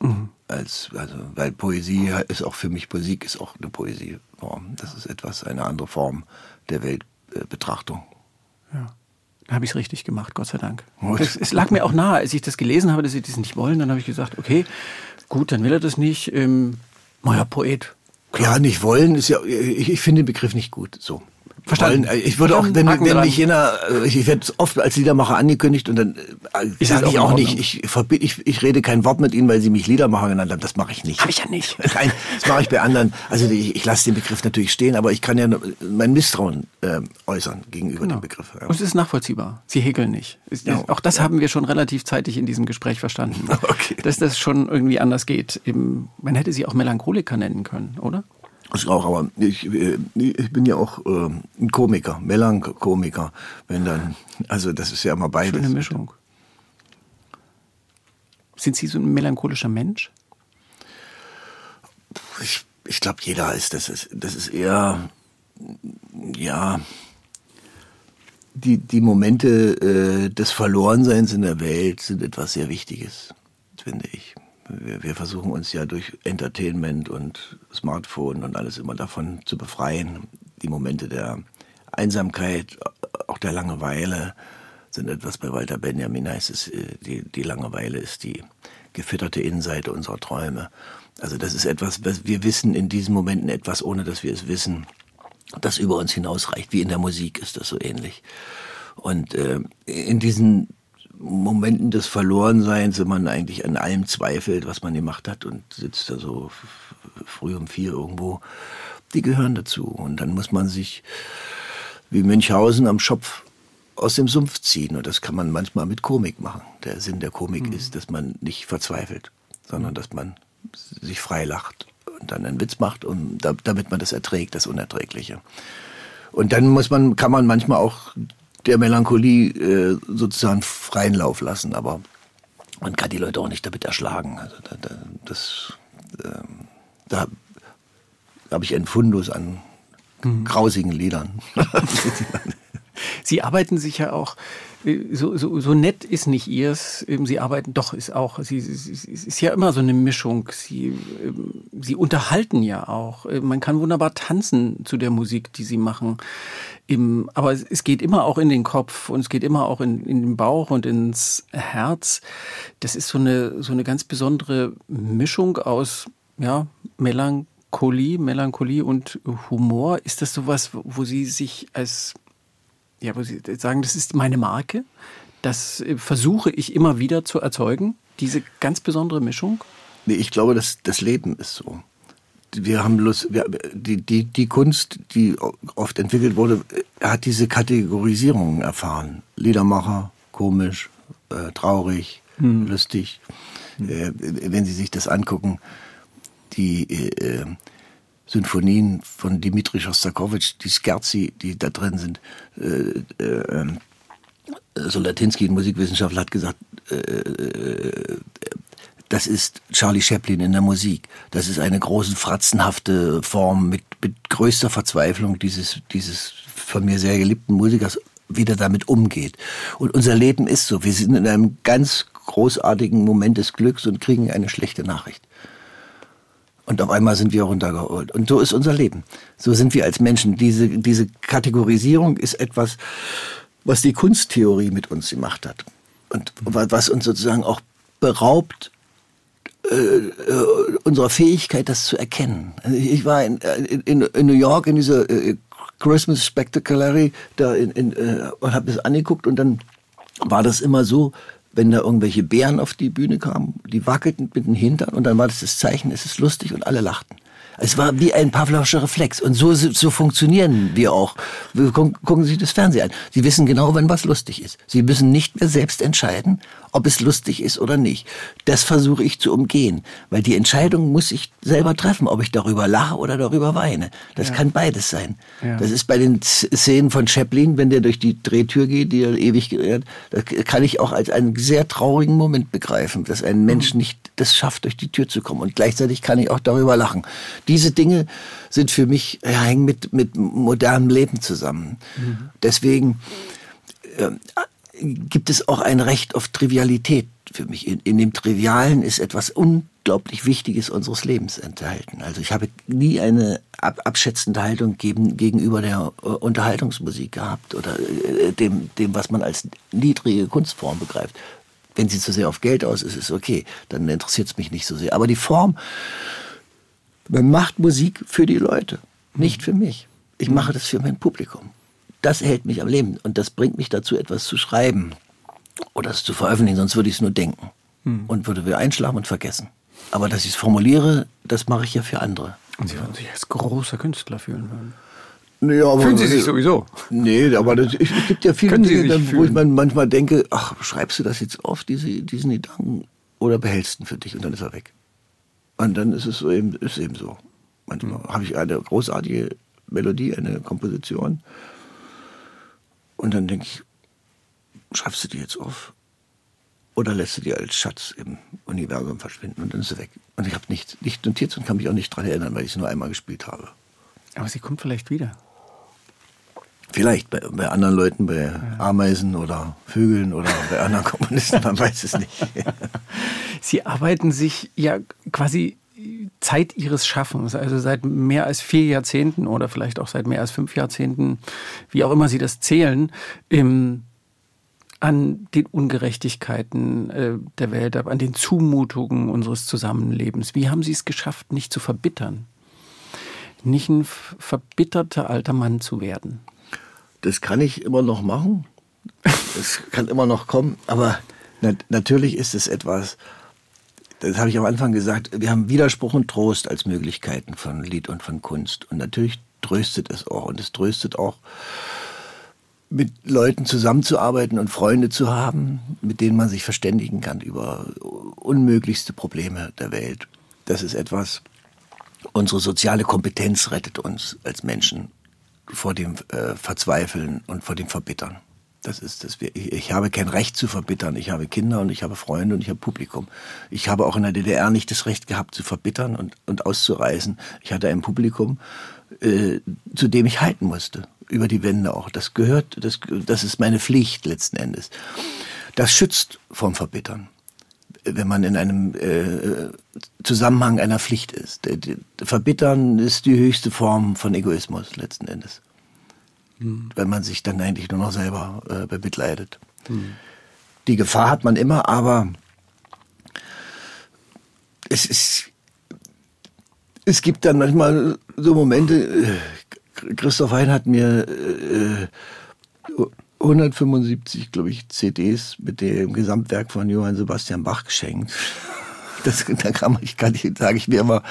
Mhm. Als, also, weil Poesie ist auch für mich, Musik ist auch eine Poesieform. Das ist etwas, eine andere Form der Weltbetrachtung. Ja. Da habe ich es richtig gemacht, Gott sei Dank. Es, es, lag mir auch nahe, als ich das gelesen habe, dass sie das nicht wollen. Dann habe ich gesagt, okay, gut, dann will er das nicht. Ähm, naja, Poet. Klar. Ja, nicht wollen ist ja, ich, ich finde den Begriff nicht gut. So. Verstanden. Wollen. Ich würde auch, wenn, wenn mich jener, ich werde oft als Liedermacher angekündigt und dann äh, sage ich auch nicht, ich, ich, ich rede kein Wort mit Ihnen, weil Sie mich Liedermacher genannt haben. Das mache ich nicht. Habe ich ja nicht. Nein, das mache ich bei anderen. Also ich, ich lasse den Begriff natürlich stehen, aber ich kann ja mein Misstrauen äh, äußern gegenüber genau. dem Begriff. Ja. Und es ist nachvollziehbar. Sie häkeln nicht. Ist, ja. Auch das ja. haben wir schon relativ zeitig in diesem Gespräch verstanden. okay. Dass das schon irgendwie anders geht. Man hätte Sie auch Melancholiker nennen können, oder? Das auch, aber ich, äh, ich bin ja auch äh, ein Komiker, Melankomiker. Wenn dann, also das ist ja immer beides. Schöne Mischung. Sind Sie so ein melancholischer Mensch? Ich, ich glaube, jeder ist das. Ist, das ist eher, ja, die, die Momente äh, des Verlorenseins in der Welt sind etwas sehr Wichtiges, finde ich wir, wir versuchen uns ja durch Entertainment und Smartphone und alles immer davon zu befreien. Die Momente der Einsamkeit, auch der Langeweile sind etwas bei Walter Benjamin heißt es, äh, die, die Langeweile ist die gefütterte Innenseite unserer Träume. Also das ist etwas, was wir wissen in diesen Momenten etwas, ohne dass wir es wissen, das über uns hinausreicht. Wie in der Musik ist das so ähnlich. Und äh, in diesen Momenten des Verlorenseins, wenn man eigentlich an allem zweifelt, was man gemacht hat und sitzt da so früh um vier irgendwo, die gehören dazu. Und dann muss man sich wie Münchhausen am Schopf aus dem Sumpf ziehen. Und das kann man manchmal mit Komik machen. Der Sinn der Komik mhm. ist, dass man nicht verzweifelt, sondern dass man sich frei lacht und dann einen Witz macht, und damit man das erträgt, das Unerträgliche. Und dann muss man, kann man manchmal auch der Melancholie äh, sozusagen freien Lauf lassen, aber man kann die Leute auch nicht damit erschlagen. Also da, da, das, äh, da habe ich einen Fundus an mhm. grausigen Liedern. Sie arbeiten sich ja auch so, so, so nett ist nicht ihrs. Ähm, sie arbeiten, doch, ist auch, sie, sie, sie ist ja immer so eine Mischung. Sie, ähm, sie unterhalten ja auch. Äh, man kann wunderbar tanzen zu der Musik, die sie machen. Im, aber es geht immer auch in den Kopf und es geht immer auch in, in den Bauch und ins Herz. Das ist so eine, so eine ganz besondere Mischung aus ja, Melancholie, Melancholie und Humor. Ist das sowas, wo Sie sich als, ja, wo Sie sagen, das ist meine Marke? Das versuche ich immer wieder zu erzeugen, diese ganz besondere Mischung? Nee, ich glaube, das, das Leben ist so wir haben Lust, wir, die, die, die Kunst, die oft entwickelt wurde, hat diese Kategorisierungen erfahren. Liedermacher, komisch, äh, traurig, hm. lustig. Äh, wenn Sie sich das angucken, die äh, Sinfonien von Dimitri Schostakowitsch, die Scherzi, die da drin sind, äh, äh, ähm, Solatinsky, ein Musikwissenschaftler, hat gesagt, äh, äh, das ist Charlie Chaplin in der Musik. Das ist eine große fratzenhafte Form mit, mit größter Verzweiflung dieses, dieses von mir sehr geliebten Musikers, wie der damit umgeht. Und unser Leben ist so. Wir sind in einem ganz großartigen Moment des Glücks und kriegen eine schlechte Nachricht. Und auf einmal sind wir runtergeholt. Und so ist unser Leben. So sind wir als Menschen. Diese, diese Kategorisierung ist etwas, was die Kunsttheorie mit uns gemacht hat. Und was uns sozusagen auch beraubt unserer Fähigkeit, das zu erkennen. Also ich war in, in, in New York in dieser äh, Christmas Spectaculary da in, in, äh, und habe das angeguckt und dann war das immer so, wenn da irgendwelche Bären auf die Bühne kamen, die wackelten mit den Hintern und dann war das das Zeichen, es ist lustig und alle lachten. Es war wie ein Pavlovscher Reflex. Und so, so funktionieren wir auch. Gucken Sie sich das Fernsehen an. Sie wissen genau, wenn was lustig ist. Sie müssen nicht mehr selbst entscheiden, ob es lustig ist oder nicht. Das versuche ich zu umgehen, weil die Entscheidung muss ich selber treffen, ob ich darüber lache oder darüber weine. Das ja. kann beides sein. Ja. Das ist bei den Szenen von Chaplin, wenn der durch die Drehtür geht, die er ewig, das kann ich auch als einen sehr traurigen Moment begreifen, dass ein Mensch mhm. nicht das schafft, durch die Tür zu kommen. Und gleichzeitig kann ich auch darüber lachen. Diese Dinge sind für mich, ja, hängen mit, mit modernem Leben zusammen. Mhm. Deswegen, äh, gibt es auch ein Recht auf Trivialität für mich. In, in, dem Trivialen ist etwas unglaublich Wichtiges unseres Lebens enthalten. Also ich habe nie eine ab, abschätzende Haltung gegen, gegenüber der uh, Unterhaltungsmusik gehabt oder äh, dem, dem, was man als niedrige Kunstform begreift. Wenn sie zu sehr auf Geld aus ist, ist okay, dann interessiert es mich nicht so sehr. Aber die Form, man macht Musik für die Leute, nicht für mich. Ich mache das für mein Publikum das hält mich am Leben und das bringt mich dazu, etwas zu schreiben oder es zu veröffentlichen, sonst würde ich es nur denken hm. und würde wieder einschlafen und vergessen. Aber dass ich es formuliere, das mache ich ja für andere. Und Sie würden sich als großer Künstler fühlen würden. Nee, aber, Fühlen Sie sich sowieso? Nee, aber das, es gibt ja viele Dinge, dann, wo ich manchmal denke, ach, schreibst du das jetzt auf, diese, diesen Gedanken, oder behältst ihn für dich und dann ist er weg. Und dann ist es so eben, ist eben so. Manchmal mhm. habe ich eine großartige Melodie, eine Komposition und dann denke ich, schreibst du die jetzt auf? Oder lässt du die als Schatz im Universum verschwinden und dann ist sie weg. Und ich habe nicht, nicht notiert und kann mich auch nicht daran erinnern, weil ich sie nur einmal gespielt habe. Aber sie kommt vielleicht wieder. Vielleicht bei, bei anderen Leuten, bei ja. Ameisen oder Vögeln oder bei anderen Kommunisten, man weiß es nicht. Sie arbeiten sich ja quasi Zeit ihres Schaffens, also seit mehr als vier Jahrzehnten oder vielleicht auch seit mehr als fünf Jahrzehnten, wie auch immer Sie das zählen, im, an den Ungerechtigkeiten äh, der Welt an den Zumutungen unseres Zusammenlebens. Wie haben Sie es geschafft, nicht zu verbittern? Nicht ein verbitterter alter Mann zu werden? Das kann ich immer noch machen. Das kann immer noch kommen. Aber natürlich ist es etwas, das habe ich am Anfang gesagt, wir haben Widerspruch und Trost als Möglichkeiten von Lied und von Kunst. Und natürlich tröstet es auch. Und es tröstet auch, mit Leuten zusammenzuarbeiten und Freunde zu haben, mit denen man sich verständigen kann über unmöglichste Probleme der Welt. Das ist etwas, unsere soziale Kompetenz rettet uns als Menschen vor dem äh, Verzweifeln und vor dem Verbittern. Das ist das. Ich habe kein Recht zu verbittern. Ich habe Kinder und ich habe Freunde und ich habe Publikum. Ich habe auch in der DDR nicht das Recht gehabt zu verbittern und, und auszureisen. Ich hatte ein Publikum, äh, zu dem ich halten musste. Über die Wände auch. Das gehört, das, das ist meine Pflicht letzten Endes. Das schützt vom Verbittern wenn man in einem äh, Zusammenhang einer Pflicht ist. Verbittern ist die höchste Form von Egoismus letzten Endes. mhm. wenn man sich dann eigentlich nur noch selber äh, bemitleidet. Mhm. Die Gefahr hat man immer, aber es ist, es gibt dann manchmal so Momente, äh, Christoph Hein hat mir äh, 175, glaube ich, CDs mit dem Gesamtwerk von Johann Sebastian Bach geschenkt. Das, da kann man, ich kann nicht, sage ich mir immer,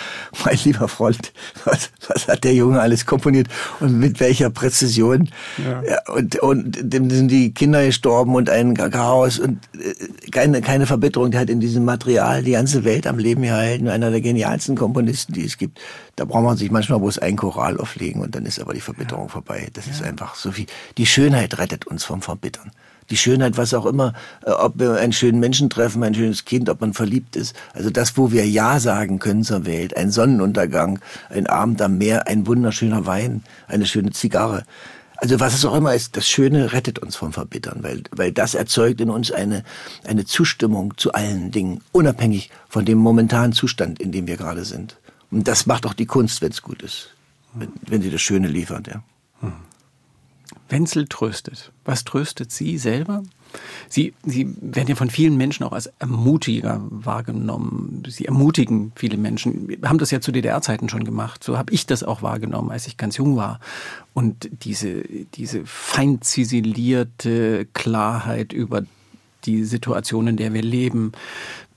mein lieber Freund, was, was hat der Junge alles komponiert und mit welcher Präzision. Ja. ja und, und dem sind die Kinder gestorben und ein Chaos und äh, keine, keine Verbitterung. Der hat in diesem Material die ganze Welt am Leben gehalten. Einer der genialsten Komponisten, die es gibt. Da braucht man sich manchmal bloß ein Choral auflegen und dann ist aber die Verbitterung ja. vorbei. Das ja. ist einfach so viel. Die Schönheit rettet uns vom Verbittern die Schönheit, was auch immer, äh, ob wir einen schönen Menschen treffen, ein schönes Kind, ob man verliebt ist. Also das, wo wir Ja sagen können zur Welt, ein Sonnenuntergang, ein Abend am Meer, ein wunderschöner Wein, eine schöne Zigarre. Also was es auch immer ist, das Schöne rettet uns vom Verbittern, weil, weil das erzeugt in uns eine, eine Zustimmung zu allen Dingen, unabhängig von dem momentanen Zustand, in dem wir gerade sind. Und das macht auch die Kunst, wenn es gut ist, wenn, wenn sie das Schöne liefert. Ja. Wenzel tröstet. Was tröstet Sie selber? Sie, Sie werden ja von vielen Menschen auch als Ermutiger wahrgenommen. Sie ermutigen viele Menschen. Wir haben das ja zu DDR-Zeiten schon gemacht. So habe ich das auch wahrgenommen, als ich ganz jung war. Und diese, diese fein ziselierte Klarheit über die Situation, in der wir leben,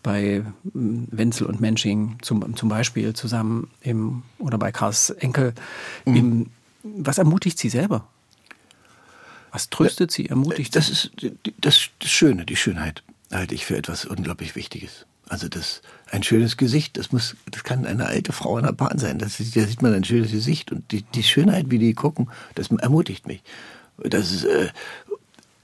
bei Wenzel und Mensching zum, zum Beispiel zusammen im, oder bei Karls Enkel. Mhm. Im, was ermutigt Sie selber? Was tröstet Sie, ermutigt das Sie? Das ist das, das Schöne, die Schönheit halte ich für etwas unglaublich Wichtiges. Also das, ein schönes Gesicht, das muss, das kann eine alte Frau in der Bahn sein. Das, da sieht man ein schönes Gesicht und die, die Schönheit, wie die gucken, das ermutigt mich. Das ist, äh,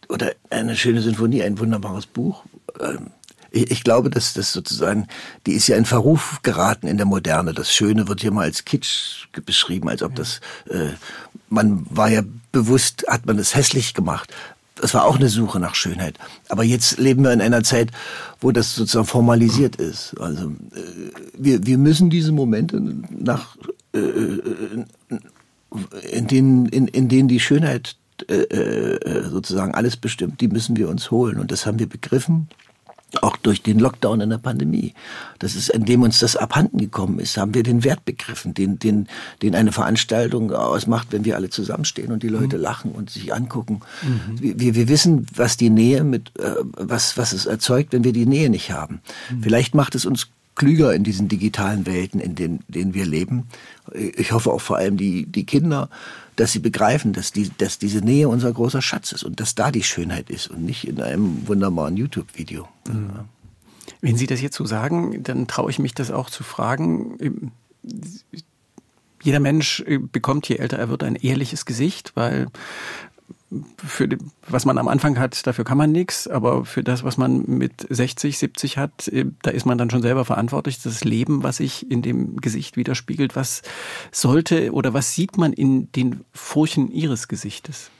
oder eine schöne Sinfonie, ein wunderbares Buch. Ähm, ich, ich glaube, dass das sozusagen, die ist ja in Verruf geraten in der Moderne. Das Schöne wird hier mal als Kitsch beschrieben, als ob das, äh, man war ja bewusst, hat man es hässlich gemacht. Das war auch eine Suche nach Schönheit. Aber jetzt leben wir in einer Zeit, wo das sozusagen formalisiert ist. Also äh, wir, wir müssen diese Momente nach, äh, äh in denen, in, in denen die Schönheit sozusagen alles bestimmt, die müssen wir uns holen. Und das haben wir begriffen auch durch den Lockdown in der Pandemie. Das ist, indem uns das abhanden gekommen ist, haben wir den Wert begriffen, den, den, den eine Veranstaltung ausmacht, wenn wir alle zusammenstehen und die Leute mhm. lachen und sich angucken. Mhm. Wir, wir wissen, was die Nähe mit, äh, was, was es erzeugt, wenn wir die Nähe nicht haben. Mhm. Vielleicht macht es uns klüger in diesen digitalen Welten, in denen, denen wir leben. Ich hoffe auch vor allem die, die Kinder, dass sie begreifen, dass, die, dass diese Nähe unser großer Schatz ist und dass da die Schönheit ist und nicht in einem wunderbaren YouTube-Video. Mhm. Wenn Sie das jetzt so sagen, dann traue ich mich das auch zu fragen. Jeder Mensch bekommt, je älter er wird, ein ehrliches Gesicht, weil für die, was man am Anfang hat, dafür kann man nichts, aber für das, was man mit 60, 70 hat, äh, da ist man dann schon selber verantwortlich. Das Leben, was sich in dem Gesicht widerspiegelt, was sollte oder was sieht man in den Furchen Ihres Gesichtes?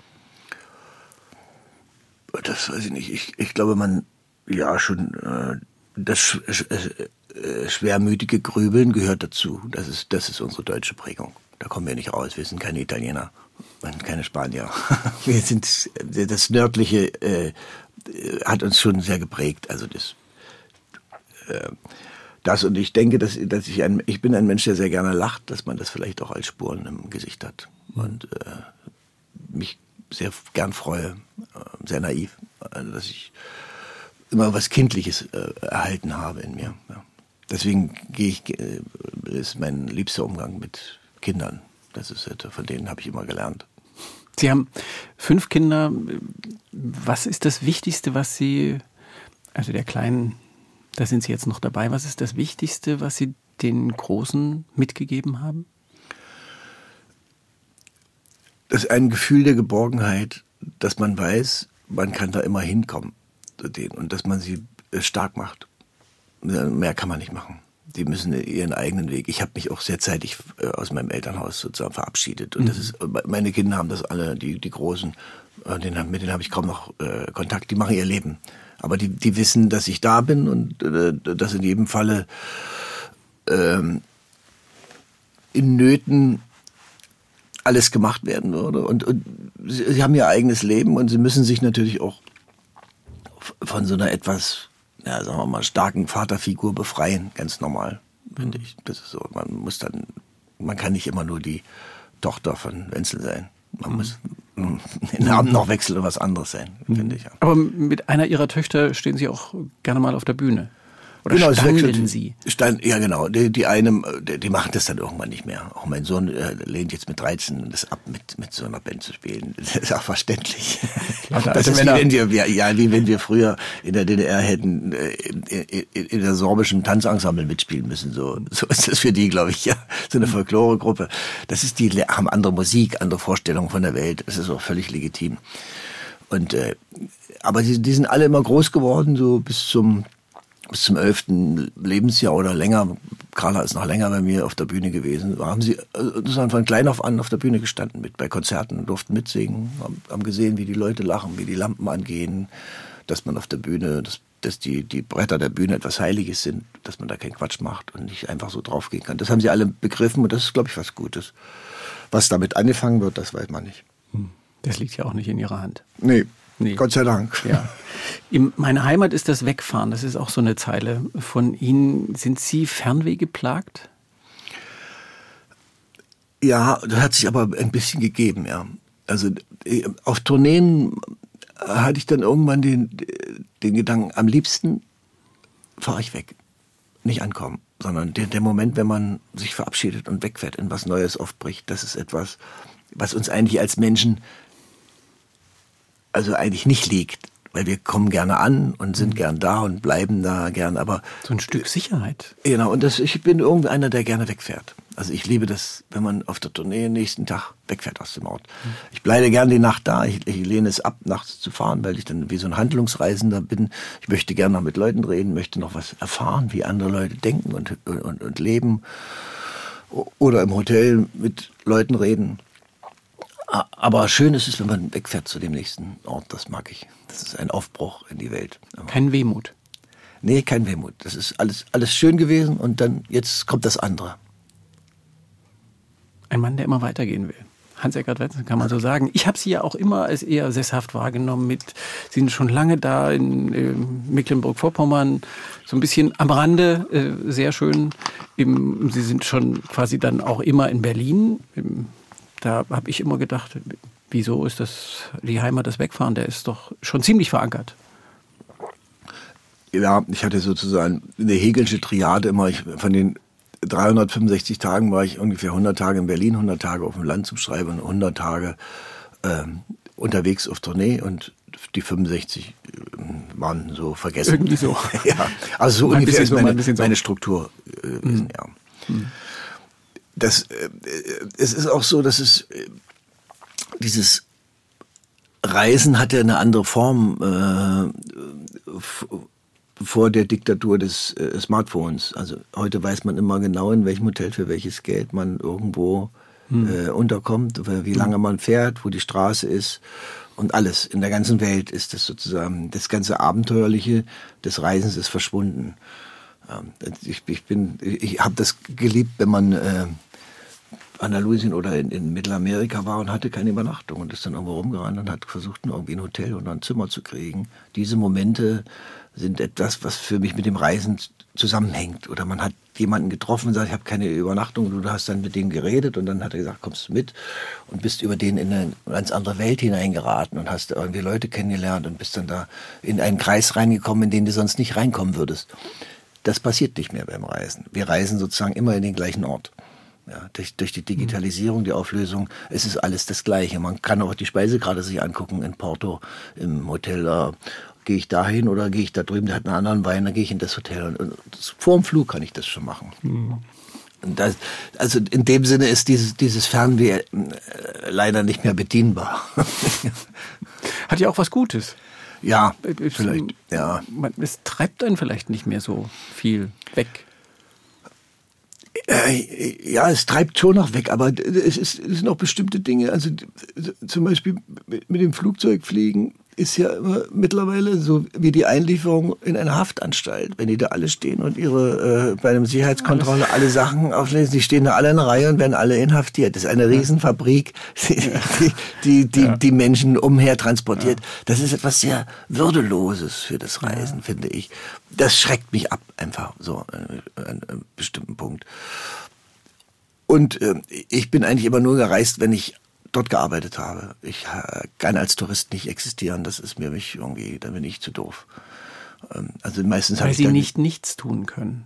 Das weiß ich nicht. Ich, ich glaube, man, ja, schon, äh, das äh, schwermütige Grübeln gehört dazu. Das ist, das ist unsere deutsche Prägung. Da kommen wir nicht raus. Wir sind keine Italiener keine Spanier. Wir sind das nördliche äh, hat uns schon sehr geprägt. Also das, äh, das und ich denke, dass, dass ich ein ich bin ein Mensch, der sehr gerne lacht, dass man das vielleicht auch als Spuren im Gesicht hat und äh, mich sehr gern freue, äh, sehr naiv, also dass ich immer was Kindliches äh, erhalten habe in mir. Ja. Deswegen gehe ich äh, ist mein liebster Umgang mit Kindern. Das ist von denen habe ich immer gelernt. Sie haben fünf Kinder. Was ist das Wichtigste, was Sie, also der Kleinen, da sind Sie jetzt noch dabei, was ist das Wichtigste, was Sie den Großen mitgegeben haben? Das ist ein Gefühl der Geborgenheit, dass man weiß, man kann da immer hinkommen und dass man sie stark macht. Mehr kann man nicht machen die müssen ihren eigenen Weg. Ich habe mich auch sehr zeitig äh, aus meinem Elternhaus sozusagen verabschiedet. Und mhm. das ist, meine Kinder haben das alle, die, die Großen, äh, den, mit denen habe ich kaum noch äh, Kontakt, die machen ihr Leben. Aber die, die wissen, dass ich da bin und äh, dass in jedem Falle ähm, in Nöten alles gemacht werden würde. Und, und sie, sie haben ihr eigenes Leben und sie müssen sich natürlich auch von so einer etwas, ja, sagen wir mal, starken Vaterfigur befreien, ganz normal, finde ich. Das ist so, man muss dann, man kann nicht immer nur die Tochter von Wenzel sein. Man muss den Namen noch wechseln und was anderes sein, finde ich. Ja. Aber mit einer ihrer Töchter stehen Sie auch gerne mal auf der Bühne. Oder genau, standen wechselt- Sie? Stand, ja, genau. Die, die eine, die, die machen das dann irgendwann nicht mehr. Auch mein Sohn äh, lehnt jetzt mit 13 das ab, mit, mit so einer Band zu spielen. Das ist auch verständlich. Das alte ist wie wenn wir, wir, ja, wie wenn wir früher in der DDR hätten äh, in, in, in der sorbischen Tanzensemble mitspielen müssen. So, so ist das für die, glaube ich, ja. So eine Folkloregruppe. Das ist die, haben andere Musik, andere Vorstellungen von der Welt. Das ist auch völlig legitim. Und äh, aber die, die sind alle immer groß geworden, so bis zum bis zum elften Lebensjahr oder länger. Carla ist noch länger bei mir auf der Bühne gewesen. Haben sie also, das waren von klein auf an auf der Bühne gestanden mit bei Konzerten, durften mitsingen, haben, haben gesehen, wie die Leute lachen, wie die Lampen angehen, dass man auf der Bühne, dass, dass die, die Bretter der Bühne etwas Heiliges sind, dass man da keinen Quatsch macht und nicht einfach so draufgehen kann. Das haben sie alle begriffen und das ist, glaube ich, was Gutes. Was damit angefangen wird, das weiß man nicht. Das liegt ja auch nicht in Ihrer Hand. Nee, Nee. Gott sei Dank. Ja. Im, meine Heimat ist das Wegfahren. Das ist auch so eine Zeile von Ihnen. Sind Sie Fernweh geplagt? Ja, das hat sich aber ein bisschen gegeben, ja. Also äh, auf Tourneen hatte ich dann irgendwann den, den Gedanken, am liebsten fahre ich weg. Nicht ankommen, sondern der, der Moment, wenn man sich verabschiedet und wegfährt, in was Neues aufbricht, das ist etwas, was uns eigentlich als Menschen also eigentlich nicht liegt. Weil wir kommen gerne an und sind gern da und bleiben da gern, aber So ein Stück Sicherheit. Genau, und das, ich bin irgendeiner, der gerne wegfährt. Also ich liebe das, wenn man auf der Tournee nächsten Tag wegfährt aus dem Ort. Ich bleibe gern die Nacht da. Ich, ich lehne es ab, nachts zu fahren, weil ich dann wie so ein Handlungsreisender bin. Ich möchte gerne noch mit Leuten reden, möchte noch was erfahren, wie andere Leute denken und, und, und leben. Oder im Hotel mit Leuten reden. Aber schön ist es, wenn man wegfährt zu dem nächsten Ort. Das mag ich. Das ist ein Aufbruch in die Welt. Kein Wehmut. Nee, kein Wehmut. Das ist alles, alles schön gewesen und dann, jetzt kommt das andere. Ein Mann, der immer weitergehen will. Hans-Eckert Wenzel kann man so sagen. Ich habe Sie ja auch immer als eher sesshaft wahrgenommen. Mit, Sie sind schon lange da in äh, Mecklenburg-Vorpommern, so ein bisschen am Rande, äh, sehr schön. Im, Sie sind schon quasi dann auch immer in Berlin. Im, da habe ich immer gedacht, wieso ist das die Heimat des Wegfahren? Der ist doch schon ziemlich verankert. Ja, ich hatte sozusagen eine Hegelsche Triade immer. Ich, von den 365 Tagen war ich ungefähr 100 Tage in Berlin, 100 Tage auf dem Land zum Schreiben und 100 Tage ähm, unterwegs auf Tournee und die 65 ähm, waren so vergessen. Irgendwie so. ja, also so Ein ungefähr ist meine, so. meine Struktur äh, gewesen, ja. Das, äh, äh, es ist auch so, dass es äh, dieses Reisen hatte eine andere Form äh, vor der Diktatur des äh, Smartphones. Also heute weiß man immer genau, in welchem Hotel für welches Geld man irgendwo äh, unterkommt, wie lange man fährt, wo die Straße ist und alles. In der ganzen Welt ist das sozusagen, das ganze Abenteuerliche des Reisens ist verschwunden. Ähm, ich, ich bin, ich habe das geliebt, wenn man äh, Andalusien oder in, in Mittelamerika war und hatte keine Übernachtung und ist dann irgendwo rumgerannt und hat versucht, irgendwie ein Hotel oder ein Zimmer zu kriegen. Diese Momente sind etwas, was für mich mit dem Reisen zusammenhängt. Oder man hat jemanden getroffen und sagt, ich habe keine Übernachtung. Du hast dann mit dem geredet und dann hat er gesagt, kommst du mit und bist über den in eine ganz andere Welt hineingeraten und hast irgendwie Leute kennengelernt und bist dann da in einen Kreis reingekommen, in den du sonst nicht reinkommen würdest. Das passiert nicht mehr beim Reisen. Wir reisen sozusagen immer in den gleichen Ort. Ja, durch, durch die Digitalisierung, die Auflösung, es ist alles das Gleiche. Man kann auch die Speisekarte sich angucken in Porto, im Hotel. Da gehe ich dahin oder gehe ich da drüben, der hat einen anderen Wein, dann gehe ich in das Hotel. Und, und das, vor dem Flug kann ich das schon machen. Und das, also in dem Sinne ist dieses, dieses Fernweh äh, leider nicht mehr bedienbar. Hat ja auch was Gutes. ja, Es- vielleicht, ja. Man, es treibt einen vielleicht nicht mehr so viel weg. Äh, ja, es treibt schon noch weg, aber es, ist, es sind auch bestimmte Dinge. Also zum Beispiel mit dem Flugzeug fliegen ist ja immer mittlerweile so wie die Einlieferung in eine Haftanstalt. Wenn die da alle stehen und ihre äh, bei einem Sicherheitskontrolle alle Sachen auflesen, die stehen da alle in Reihe und werden alle inhaftiert. Das ist eine Riesenfabrik, die die, die, ja. die Menschen umher transportiert. Ja. Das ist etwas sehr Würdeloses für das Reisen, ja. finde ich. Das schreckt mich ab, einfach so an einem bestimmten Punkt. Und äh, ich bin eigentlich immer nur gereist, wenn ich dort gearbeitet habe. Ich äh, kann als Tourist nicht existieren. Das ist mir mich irgendwie, da bin ich zu doof. Ähm, also meistens Weil Sie nicht nichts tun können.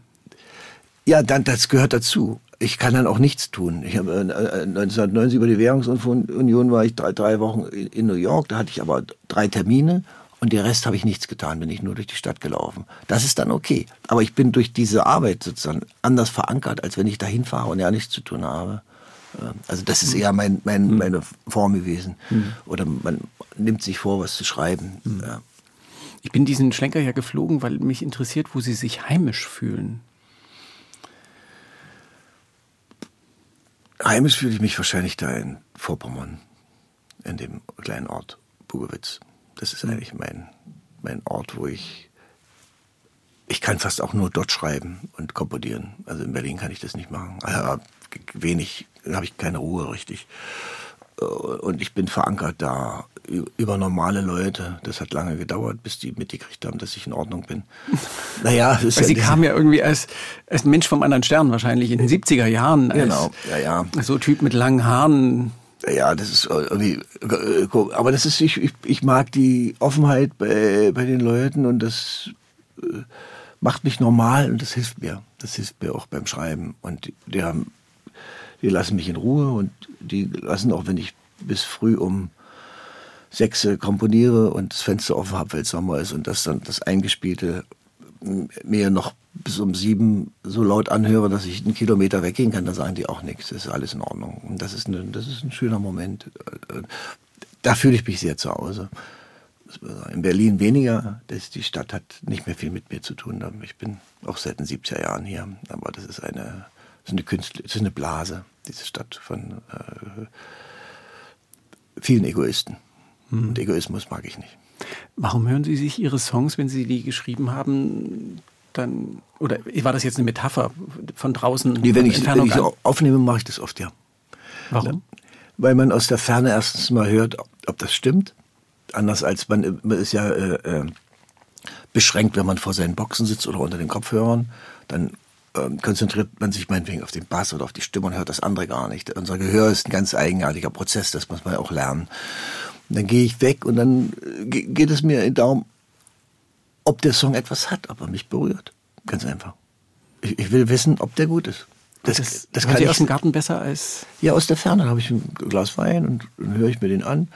Ja, dann, das gehört dazu. Ich kann dann auch nichts tun. Ich habe äh, 1990 über die Währungsunion war ich drei, drei Wochen in, in New York. Da hatte ich aber drei Termine und der Rest habe ich nichts getan, bin ich nur durch die Stadt gelaufen. Das ist dann okay. Aber ich bin durch diese Arbeit sozusagen anders verankert, als wenn ich dahin fahre und ja nichts zu tun habe. Ähm, also das ist eher mein, mein, hm. meine Form gewesen. Mhm. Oder man nimmt sich vor, was zu schreiben. Mhm. Ja. Ich bin diesen Schlenker ja geflogen, weil mich interessiert, wo Sie sich heimisch fühlen. Heimisch fühle ich mich wahrscheinlich da in Vorpommern, in dem kleinen Ort Bugewitz. Das ist eigentlich mein, mein Ort, wo ich. Ich kann fast auch nur dort schreiben und komponieren. Also in Berlin kann ich das nicht machen. Also wenig, da habe ich keine Ruhe richtig. Äh, und ich bin verankert da über normale Leute. Das hat lange gedauert, bis die mitgekriegt haben, dass ich in Ordnung bin. Naja, das ist Weil Sie ja kamen ja irgendwie als, als Mensch vom anderen Stern wahrscheinlich in den 70er Jahren. genau, ja, ja. So Typ mit langen Haaren, ja, das ist irgendwie, aber das ist, ich, ich, mag die Offenheit bei, bei den Leuten und das äh, macht mich normal und das hilft mir. Das hilft mir auch beim Schreiben. Und die haben, die lassen mich in Ruhe und die lassen auch, wenn ich bis früh um sechs komponiere und das Fenster offen habe, weil es Sommer ist und das dann das Eingespielte mir noch bis um sieben so laut anhöre, dass ich einen Kilometer weggehen kann, dann sagen die auch nichts. Das ist alles in Ordnung. Und das ist, eine, das ist ein schöner Moment. Da fühle ich mich sehr zu Hause. In Berlin weniger. Das, die Stadt hat nicht mehr viel mit mir zu tun. Ich bin auch seit den 70er Jahren hier. Aber das ist eine, ist eine, Künstler, das ist eine Blase, diese Stadt von äh, vielen Egoisten. Hm. Und Egoismus mag ich nicht. Warum hören Sie sich Ihre Songs, wenn Sie die geschrieben haben, dann, oder war das jetzt eine Metapher von draußen? Nee, wenn, ich, wenn ich so aufnehme, mache ich das oft, ja. Warum? Weil man aus der Ferne erstens mal hört, ob das stimmt. Anders als man, man ist ja äh, äh, beschränkt, wenn man vor seinen Boxen sitzt oder unter den Kopfhörern. Dann äh, konzentriert man sich meinetwegen auf den Bass oder auf die Stimme und hört das andere gar nicht. Unser Gehör ist ein ganz eigenartiger Prozess, das muss man auch lernen. Und dann gehe ich weg und dann äh, geht es mir darum, ob der Song etwas hat, ob er mich berührt. Ganz einfach. Ich, ich will wissen, ob der gut ist. Das, das, das kann ich aus dem Garten besser als. Ja, aus der Ferne habe ich ein Glas Wein und dann höre ich mir den an.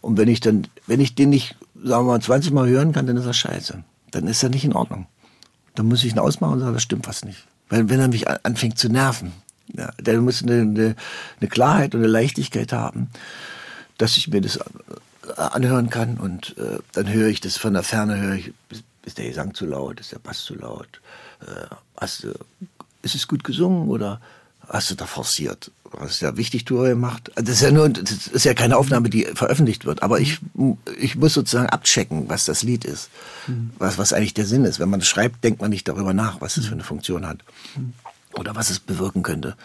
Und wenn ich dann, wenn ich den nicht, sagen wir mal, 20 Mal hören kann, dann ist er scheiße. Dann ist er nicht in Ordnung. Dann muss ich ihn ausmachen und sagen, das stimmt was nicht. Weil wenn er mich anfängt zu nerven, ja, dann muss eine, eine, eine Klarheit und eine Leichtigkeit haben dass ich mir das äh, anhören kann und äh, dann höre ich das von der Ferne, höre ich, ist der Gesang zu laut, ist der Bass zu laut, äh, hast du, ist es gut gesungen oder hast du da forciert? Was ist ja wichtig, du gemacht? Das ist ja nur, das ist ja keine Aufnahme, die veröffentlicht wird, aber ich, ich muss sozusagen abchecken, was das Lied ist, mhm. was, was eigentlich der Sinn ist. Wenn man schreibt, denkt man nicht darüber nach, was es für eine Funktion hat mhm. oder was es bewirken könnte.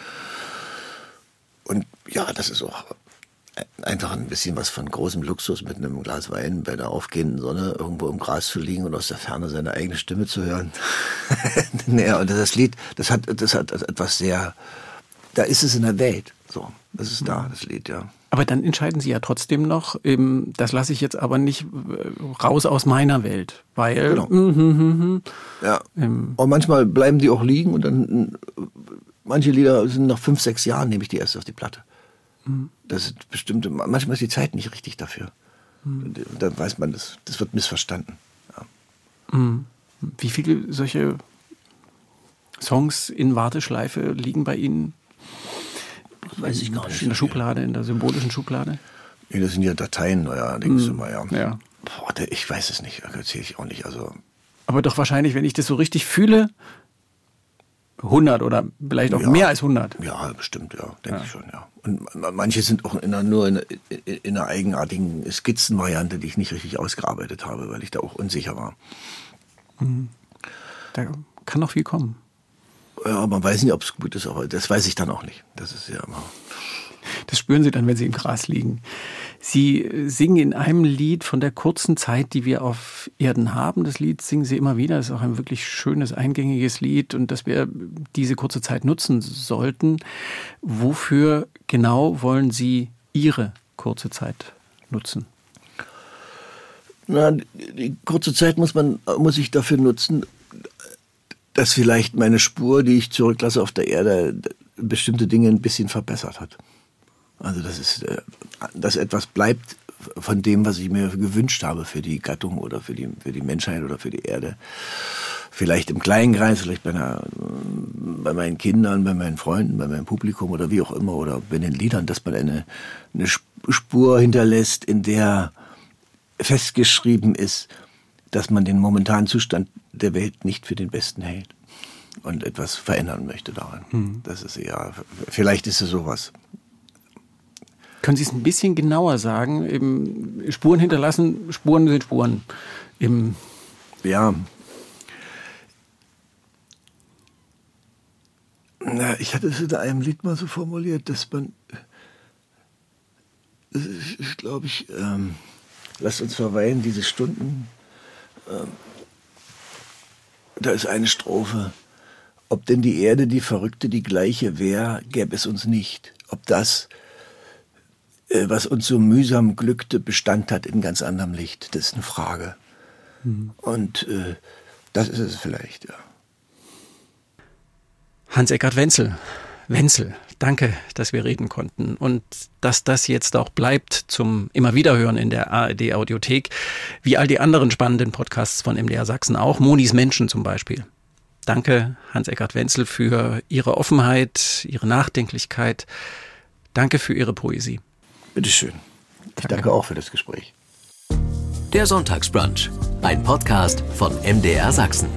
Und ja, das ist auch einfach ein bisschen was von großem Luxus mit einem Glas Wein bei der aufgehenden Sonne irgendwo im Gras zu liegen und aus der Ferne seine eigene Stimme zu hören. naja, und das Lied, das hat, das hat etwas sehr, da ist es in der Welt. So, das ist da, das Lied, ja. Aber dann entscheiden Sie ja trotzdem noch, das lasse ich jetzt aber nicht äh, raus aus meiner Welt, weil. Genau. Mm, mm, mm, ja. Ähm, und manchmal bleiben die auch liegen und dann, manche Lieder sind nach fünf, sechs Jahren, nehme ich die erst auf die Platte. Das ist bestimmte, manchmal ist die Zeit nicht richtig dafür. Mhm. Da weiß man, das, das wird missverstanden. Ja. Mhm. Wie viele solche Songs in Warteschleife liegen bei Ihnen? Weiß ich gar nicht. In der Schublade, in der symbolischen Schublade? Ja, das sind ja Dateien neuerdings mhm. immer, ja. ja. Boah, ich weiß es nicht, erzähle ich auch nicht. Also Aber doch wahrscheinlich, wenn ich das so richtig fühle, 100 oder vielleicht auch ja, mehr als 100. Ja, bestimmt, ja, denke ja. ich schon, ja. Und manche sind auch in einer, nur in, in, in einer eigenartigen Skizzenvariante, die ich nicht richtig ausgearbeitet habe, weil ich da auch unsicher war. Mhm. Da kann noch viel kommen. Ja, man weiß nicht, ob es gut ist, aber das weiß ich dann auch nicht. Das ist ja immer. Das spüren Sie dann, wenn Sie im Gras liegen. Sie singen in einem Lied von der kurzen Zeit, die wir auf Erden haben. Das Lied singen Sie immer wieder. Das ist auch ein wirklich schönes, eingängiges Lied und dass wir diese kurze Zeit nutzen sollten. Wofür genau wollen Sie Ihre kurze Zeit nutzen? Na, die kurze Zeit muss man, muss ich dafür nutzen, dass vielleicht meine Spur, die ich zurücklasse auf der Erde, bestimmte Dinge ein bisschen verbessert hat. Also das ist, äh, dass etwas bleibt von dem, was ich mir gewünscht habe für die Gattung oder für die, für die Menschheit oder für die Erde. Vielleicht im kleinen Kreis, vielleicht bei, einer, bei meinen Kindern, bei meinen Freunden, bei meinem Publikum oder wie auch immer oder bei den Liedern, dass man eine, eine Spur hinterlässt, in der festgeschrieben ist, dass man den momentanen Zustand der Welt nicht für den besten hält und etwas verändern möchte daran. Hm. Das ist ja, vielleicht ist es sowas. Können Sie es ein bisschen genauer sagen? Eben Spuren hinterlassen, Spuren sind Spuren. Eben ja. Na, ich hatte es in einem Lied mal so formuliert, dass man, ich glaube ich, ähm, lasst uns verweilen, diese Stunden. Ähm, da ist eine Strophe. Ob denn die Erde, die Verrückte, die gleiche wäre, gäbe es uns nicht. Ob das äh, was uns so mühsam glückte, Bestand hat in ganz anderem Licht. Das ist eine Frage. Mhm. Und äh, das ist es vielleicht, ja. Hans-Eckart Wenzel. Wenzel, danke, dass wir reden konnten und dass das jetzt auch bleibt zum immer wieder hören in der ARD Audiothek, wie all die anderen spannenden Podcasts von MDR Sachsen auch, Monis Menschen zum Beispiel. Danke, Hans-Eckart Wenzel, für Ihre Offenheit, Ihre Nachdenklichkeit. Danke für Ihre Poesie. Bitteschön. Ich danke auch für das Gespräch. Der Sonntagsbrunch, ein Podcast von MDR Sachsen.